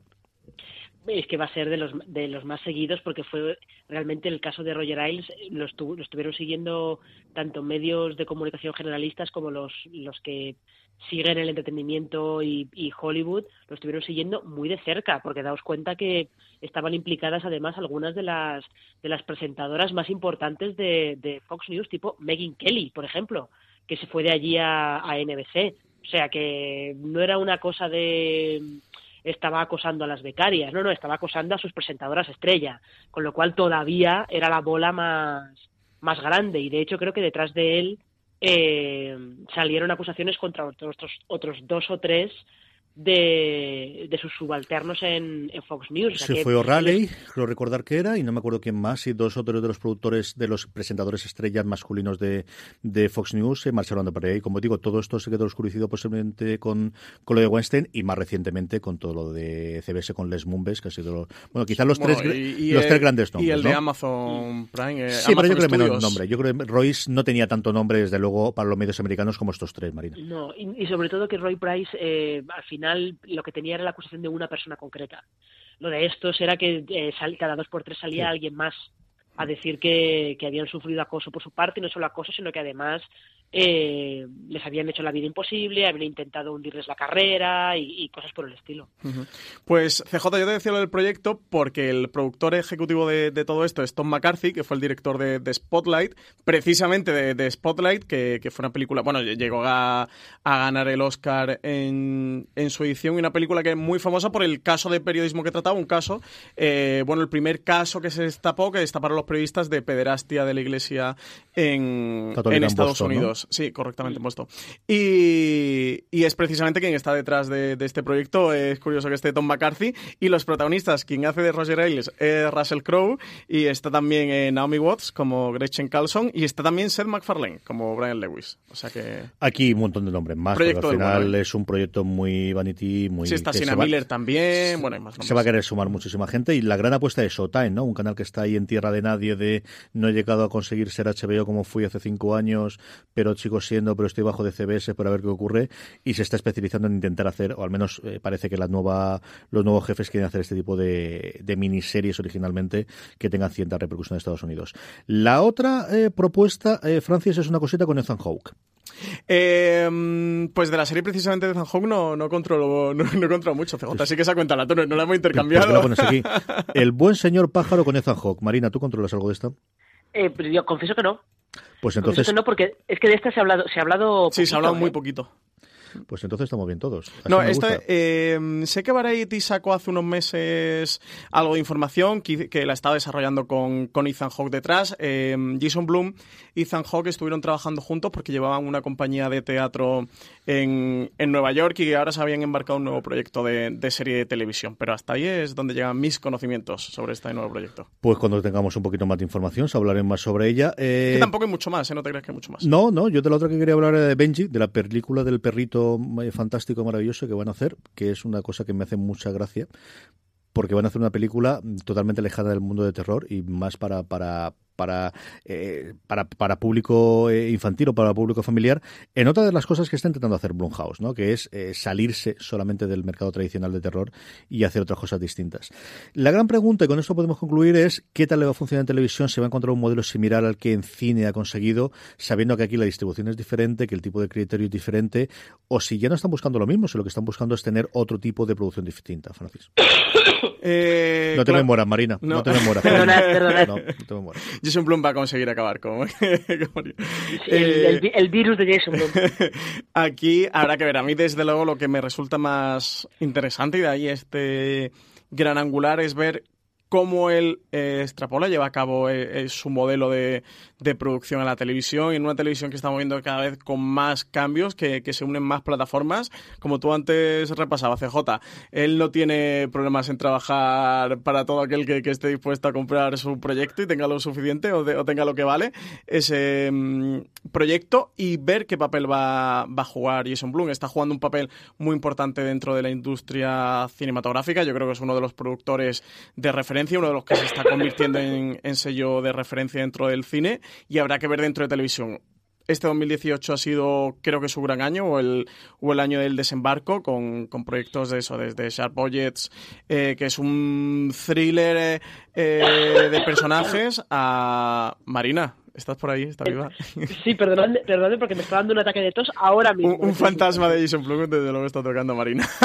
es que va a ser de los de los más seguidos porque fue realmente el caso de Roger Ailes lo, lo estuvieron siguiendo tanto medios de comunicación generalistas como los los que siguen el entretenimiento y, Hollywood lo estuvieron siguiendo muy de cerca porque daos cuenta que estaban implicadas además algunas de las de las presentadoras más importantes de, de Fox News tipo Megyn Kelly por ejemplo que se fue de allí a, a NBC o sea que no era una cosa de estaba acosando a las becarias, no, no, estaba acosando a sus presentadoras estrella, con lo cual todavía era la bola más, más grande y de hecho creo que detrás de él eh, salieron acusaciones contra otros, otros dos o tres de, de sus subalternos en, en Fox News. O sea Se que- fue O'Reilly, creo recordar que era, y no me acuerdo quién más, y dos otros de los productores, de los presentadores estrellas masculinos de, de Fox News se marcharon de por ahí. Como digo, todo esto se quedó oscurecido posiblemente con, con lo de Weinstein y más recientemente con todo lo de CBS con Les Mumbes, que ha sido, lo- bueno, quizás los, Bueno, tres, y- y los el- tres grandes nombres. Y el de. Amazon Prime. eh, Sí, pero yo creo que menos nombre. Yo creo que Royce no tenía tanto nombre, desde luego, para los medios americanos como estos tres, Marina. No, y, y sobre todo que Roy Price eh, al final lo que tenía era la acusación de una persona concreta. Lo de estos era que eh, sal- cada dos por tres salía Sí. alguien más a decir que, que habían sufrido acoso por su parte, y no solo acoso, sino que además eh, les habían hecho la vida imposible, habían intentado hundirles la carrera y, y cosas por el estilo. Pues CJ, yo te decía lo del proyecto porque el productor ejecutivo de, de todo esto es Tom McCarthy, que fue el director de, de Spotlight, precisamente de, de Spotlight, que, que fue una película, bueno, llegó a, a ganar el Oscar en, en su edición y una película que es muy famosa por el caso de periodismo que trataba, un caso, eh, bueno, el primer caso que se destapó, que destaparon los periodistas de pederastia de la iglesia en, Estados Boston, ¿no? Unidos. Sí, correctamente puesto. Y, y es precisamente quien está detrás de, de este proyecto. Es curioso que esté Tom McCarthy. Y los protagonistas, quien hace de Roger Ailes es Russell Crowe. Y está también eh, Naomi Watts como Gretchen Carlson. Y está también Seth MacFarlane como Brian Lewis. O sea que. Aquí un montón de nombres más, Proyecto al final bueno, ¿eh? es un proyecto muy vanity, muy... Sí, está va- Miller también. Bueno, hay más nombres. Se va a querer sumar muchísima gente y la gran apuesta es Showtime, ¿no? Un canal que está ahí en tierra de nadie, de no he llegado a conseguir ser HBO como fui hace cinco años, pero sigo siendo, pero estoy bajo de CBS para ver qué ocurre y se está especializando en intentar hacer, o al menos eh, parece que la nueva, los nuevos jefes quieren hacer este tipo de, de miniseries originalmente que tengan cierta repercusión en Estados Unidos. La otra eh, propuesta, eh, Francis, es una cosita con Ethan Hawke. Eh, pues de la serie precisamente de Ethan Hawke no, no controlo no, no controlo mucho, CJ. Así que esa cuenta la tono, no la hemos ¿Por qué intercambiado. la pones aquí? [laughs] El buen señor pájaro con Ethan Hawke. Marina, ¿tú controlas algo de esta? Eh, pero yo confieso que no. Pues Confieso entonces, no, porque es que de esta se ha hablado, se ha hablado Sí, se ha poquito, hablado muy ¿eh? poquito. Pues entonces estamos bien todos. Así No, gusta. eh, sé que Variety sacó hace unos meses algo de información que, que la estaba desarrollando con, con Ethan Hawke detrás. Eh, Jason Bloom y Ethan Hawke estuvieron trabajando juntos porque llevaban una compañía de teatro en, en Nueva York y ahora se habían embarcado un nuevo proyecto de, de serie de televisión. Pero hasta ahí es donde llegan mis conocimientos sobre este nuevo proyecto. Pues cuando tengamos un poquito más de información, se hablaré más sobre ella. Eh, que tampoco hay mucho más, ¿eh? no te creas que hay mucho más. No, no, yo de la otra que quería hablar era de Benji, de la película del perrito fantástico, maravilloso que van a hacer, que es una cosa que me hace mucha gracia. porque van a hacer una película totalmente alejada del mundo de terror y más para, para, para, eh, para, para público eh, infantil o para público familiar, en otra de las cosas que está intentando hacer Blumhouse, ¿no? que es eh, salirse solamente del mercado tradicional de terror y hacer otras cosas distintas. La gran pregunta, y con esto podemos concluir, es qué tal le va a funcionar en televisión, se va a encontrar un modelo similar al que en cine ha conseguido, sabiendo que aquí la distribución es diferente, que el tipo de criterio es diferente, o si ya no están buscando lo mismo, si lo que están buscando es tener otro tipo de producción distinta, Francis. Eh, no te claro. memoras, Marina, no, No. te memoras. [laughs] Perdonad, perdonad. No, no te memoras. Jason Blum va a conseguir acabar con... [laughs] con- El, Eh, el virus de Jason Blum. [laughs] Aquí habrá que ver. A mí, desde luego, lo que me resulta más interesante y de ahí este gran angular es ver cómo él eh, extrapola, lleva a cabo eh, eh, su modelo de, de producción en la televisión y en una televisión que estamos viendo cada vez con más cambios, que, que se unen más plataformas. Como tú antes repasabas, CJ, él no tiene problemas en trabajar para todo aquel que, que esté dispuesto a comprar su proyecto y tenga lo suficiente o, de- o tenga lo que vale ese mm, proyecto y ver qué papel va, va a jugar Jason Blum. Está jugando un papel muy importante dentro de la industria cinematográfica. Yo creo que es uno de los productores de referencia, uno de los que se está convirtiendo en, sello de referencia dentro del cine y habrá que ver dentro de televisión. Este 2018 ha sido, creo que su gran año, o el, o el año del desembarco, con, con proyectos de eso, desde Sharp Budgets, eh, que es un thriller eh, eh, de personajes, a Marina. ¿Estás por ahí? ¿Estás viva? Sí, perdonadme, perdonadme porque me está dando un ataque de tos ahora mismo. Un, un fantasma de Jason Blum, desde luego está tocando Marina. [laughs]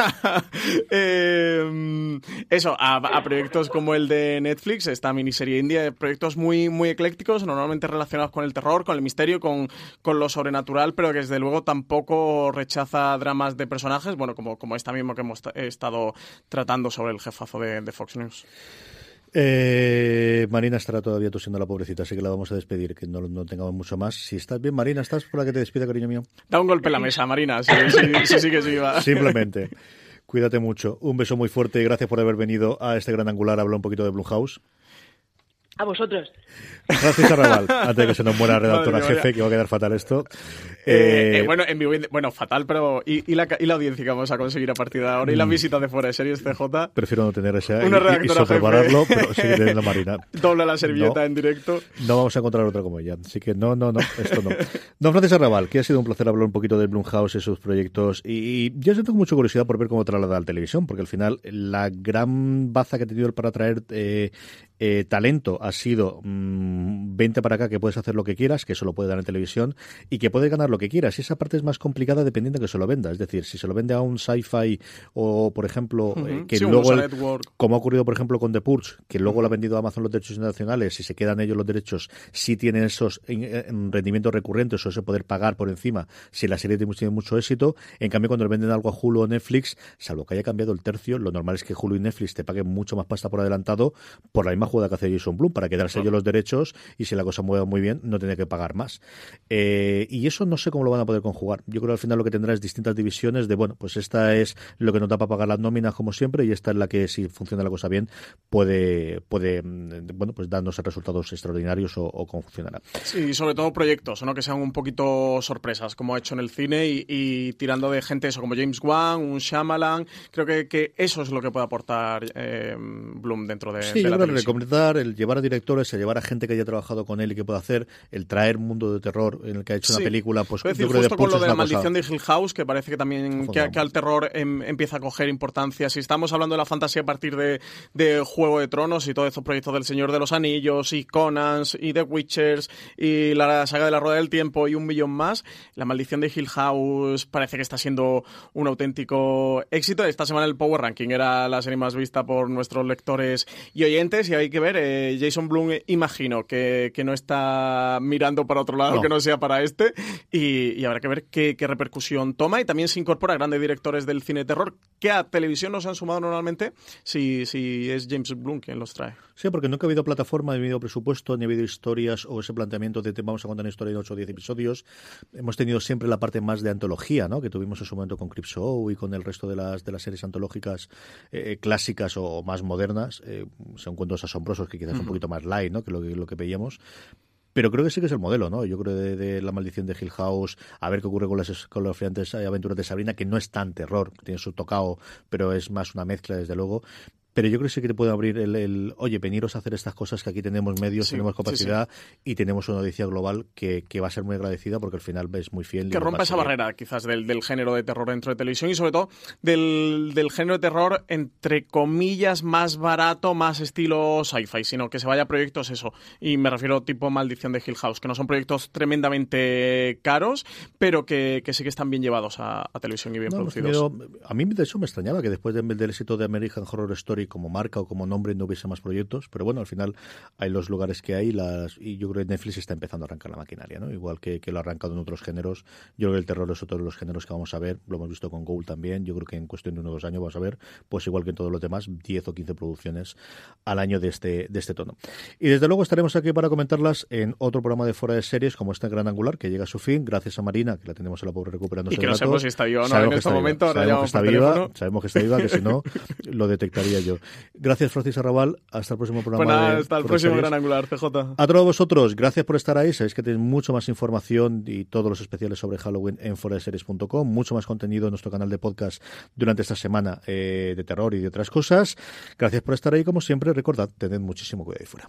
Eh, eso, a, a proyectos como el de Netflix, esta miniserie india, proyectos muy, muy eclécticos, normalmente relacionados con el terror, con el misterio, con, con lo sobrenatural, pero que desde luego tampoco rechaza dramas de personajes, bueno, como, como esta mismo que hemos ta- estado tratando sobre el jefazo de, de Fox News. Eh, Marina estará todavía tosiendo la pobrecita, así que la vamos a despedir, que no, no tengamos mucho más. Si estás bien, Marina, ¿estás por la que te despida, cariño mío? Da un golpe en la mesa, Marina. [laughs] Simplemente. Cuídate mucho. Un beso muy fuerte y gracias por haber venido a este gran angular a hablar un poquito de Blumhouse. A vosotros. Francis Arrabal, antes de que se nos muera la redactora Madre mía, jefe, que va a quedar fatal esto. Eh, Eh, eh, bueno, en y- bueno, fatal, pero y, y la, y la audiencia que vamos a conseguir a partir de ahora y las Mm. visitas de fuera de series CJ. Prefiero no tener esa Una y- y, redactora sobrepararlo, jefe. pero sigue teniendo Marina. [laughs] Dobla la servilleta No. en directo. No vamos a encontrar otra como ella. Así que no, no, no, esto no. Don Francis Arrabal, que ha sido un placer hablar un poquito de Blumhouse y sus proyectos. Y, y yo tengo mucha curiosidad por ver cómo traslada a la televisión, porque al final la gran baza que ha tenido él para traer eh, eh, talento ha sido mm, vente para acá que puedes hacer lo que quieras, que eso lo puede dar en televisión y que puedes ganar lo que quieras. Y esa parte es más complicada dependiendo de que se lo venda. Es decir, si se lo vende a un sci-fi o, por ejemplo, eh, que Sí, luego... El- como ha ocurrido, por ejemplo, con The Purge, que luego lo ha vendido a Amazon los derechos nacionales, si se quedan ellos los derechos, si tienen esos en- en rendimientos recurrentes o ese poder pagar por encima, si la serie tiene tiene mucho éxito. En cambio, cuando le venden algo a Hulu o Netflix, salvo que haya cambiado el tercio, lo normal es que Hulu y Netflix te paguen mucho más pasta por adelantado por la misma jugada que hace Jason Blum, para quedarse ellos los derechos y si la cosa mueve muy bien, no tiene que pagar más. Eh, y eso no sé cómo lo van a poder conjugar. Yo creo que al final lo que tendrá es distintas divisiones de, bueno, pues esta es lo que nos da para pagar las nóminas como siempre y esta es la que si funciona la cosa bien puede, puede mm, bueno, pues darnos resultados extraordinarios o, o cómo funcionará. Sí, y sobre todo proyectos, ¿no? Que sean un poquito sorpresas, como ha hecho en el cine y, y tirando de gente eso, como James Wan, un Shyamalan. Creo que, que eso es lo que puede aportar eh, Bloom dentro de, Sí, de yo la creo televisión. recomendar, el llevar a directores, el llevar a gente que haya trabajado con él y que pueda hacer, el traer mundo de terror en el que ha hecho Sí. una película, pues decir, yo creo que justo con lo de la cosa- maldición de Hill House, que parece que también que al terror em- empieza a coger importancia. Si estamos hablando de la fantasía a partir de, de Juego de Tronos y todos estos proyectos del Señor de los Anillos y Conans y The Witchers y la saga de la Rueda del Tiempo y un millón más, la maldición de Hill House parece que está siendo un auténtico éxito. Esta semana el Power Ranking era la serie más vista por nuestros lectores y oyentes y hay que ver, eh, Jason Blum eh, imagino que, que no está mirando para otro lado No. que no sea para este y, y habrá que ver qué, qué repercusión toma y también se incorpora a grandes directores del cine terror que a televisión no se han sumado normalmente si, si es James Blum quien los trae. Sí, porque nunca ha habido plataforma, ni ha habido presupuesto, ni ha habido historias o ese planteamiento de te vamos a contar una historia en 8 o 10 episodios. Hemos tenido siempre la parte más de antología, ¿no? Que tuvimos en su momento con Cripshow y con el resto de las, de las series antológicas eh, clásicas o más modernas. Eh, son cuentos asombrosos que quizás un Ujú. Poquito más light, ¿no? Que lo que, lo que veíamos. Pero creo que sí que es el modelo, ¿no? Yo creo de, de La maldición de Hill House, a ver qué ocurre con las, con friantes aventuras de Sabrina, que no es tan terror, tiene su tocado, pero es más una mezcla, desde luego. Pero yo creo que sí que te puede abrir el, el, oye, veniros a hacer estas cosas que aquí tenemos medios, Sí, tenemos sí, capacidad y tenemos una audiencia global que, que va a ser muy agradecida porque al final es muy fiel. que rompa esa barrera quizás del, del género de terror dentro de televisión y sobre todo del, del género de terror entre comillas más barato, más estilo sci-fi, sino que se vaya a proyectos eso. Y me refiero tipo Maldición de Hill House, que no son proyectos tremendamente caros, pero que, que sí que están bien llevados a, a televisión y bien No, producidos. a mí de eso me extrañaba que después de- del éxito de American Horror Story como marca o como nombre no hubiese más proyectos, pero bueno, al final hay los lugares que hay las, y yo creo que Netflix está empezando a arrancar la maquinaria, ¿no? Igual que, que lo ha arrancado en otros géneros. Yo creo que el terror es otro de los géneros que vamos a ver, lo hemos visto con Gould también, yo creo que en cuestión de uno o dos años vamos a ver, pues igual que en todos los demás, 10 o 15 producciones al año de este, de este tono. Y desde luego estaremos aquí para comentarlas en otro programa de fuera de series como este Gran Angular, que llega a su fin, gracias a Marina, que la tenemos a la pobre recuperando Y que no sabemos si está viva o no Sabemos en este viva. momento, ahora sabemos que llamamos está por viva, teléfono. sabemos que está viva, que si no, lo detectaría yo. Gracias, Francis Arrabal. Hasta el próximo programa. Pues de hasta el próximo. Gran Angular, CJ. A todos vosotros, gracias por estar ahí. Sabéis que tenéis mucho más información y todos los especiales sobre Halloween en foradeseries.com, mucho más contenido en nuestro canal de podcast durante esta semana eh, de terror y de otras cosas. Gracias por estar ahí, como siempre. Recordad, tened muchísimo cuidado ahí fuera.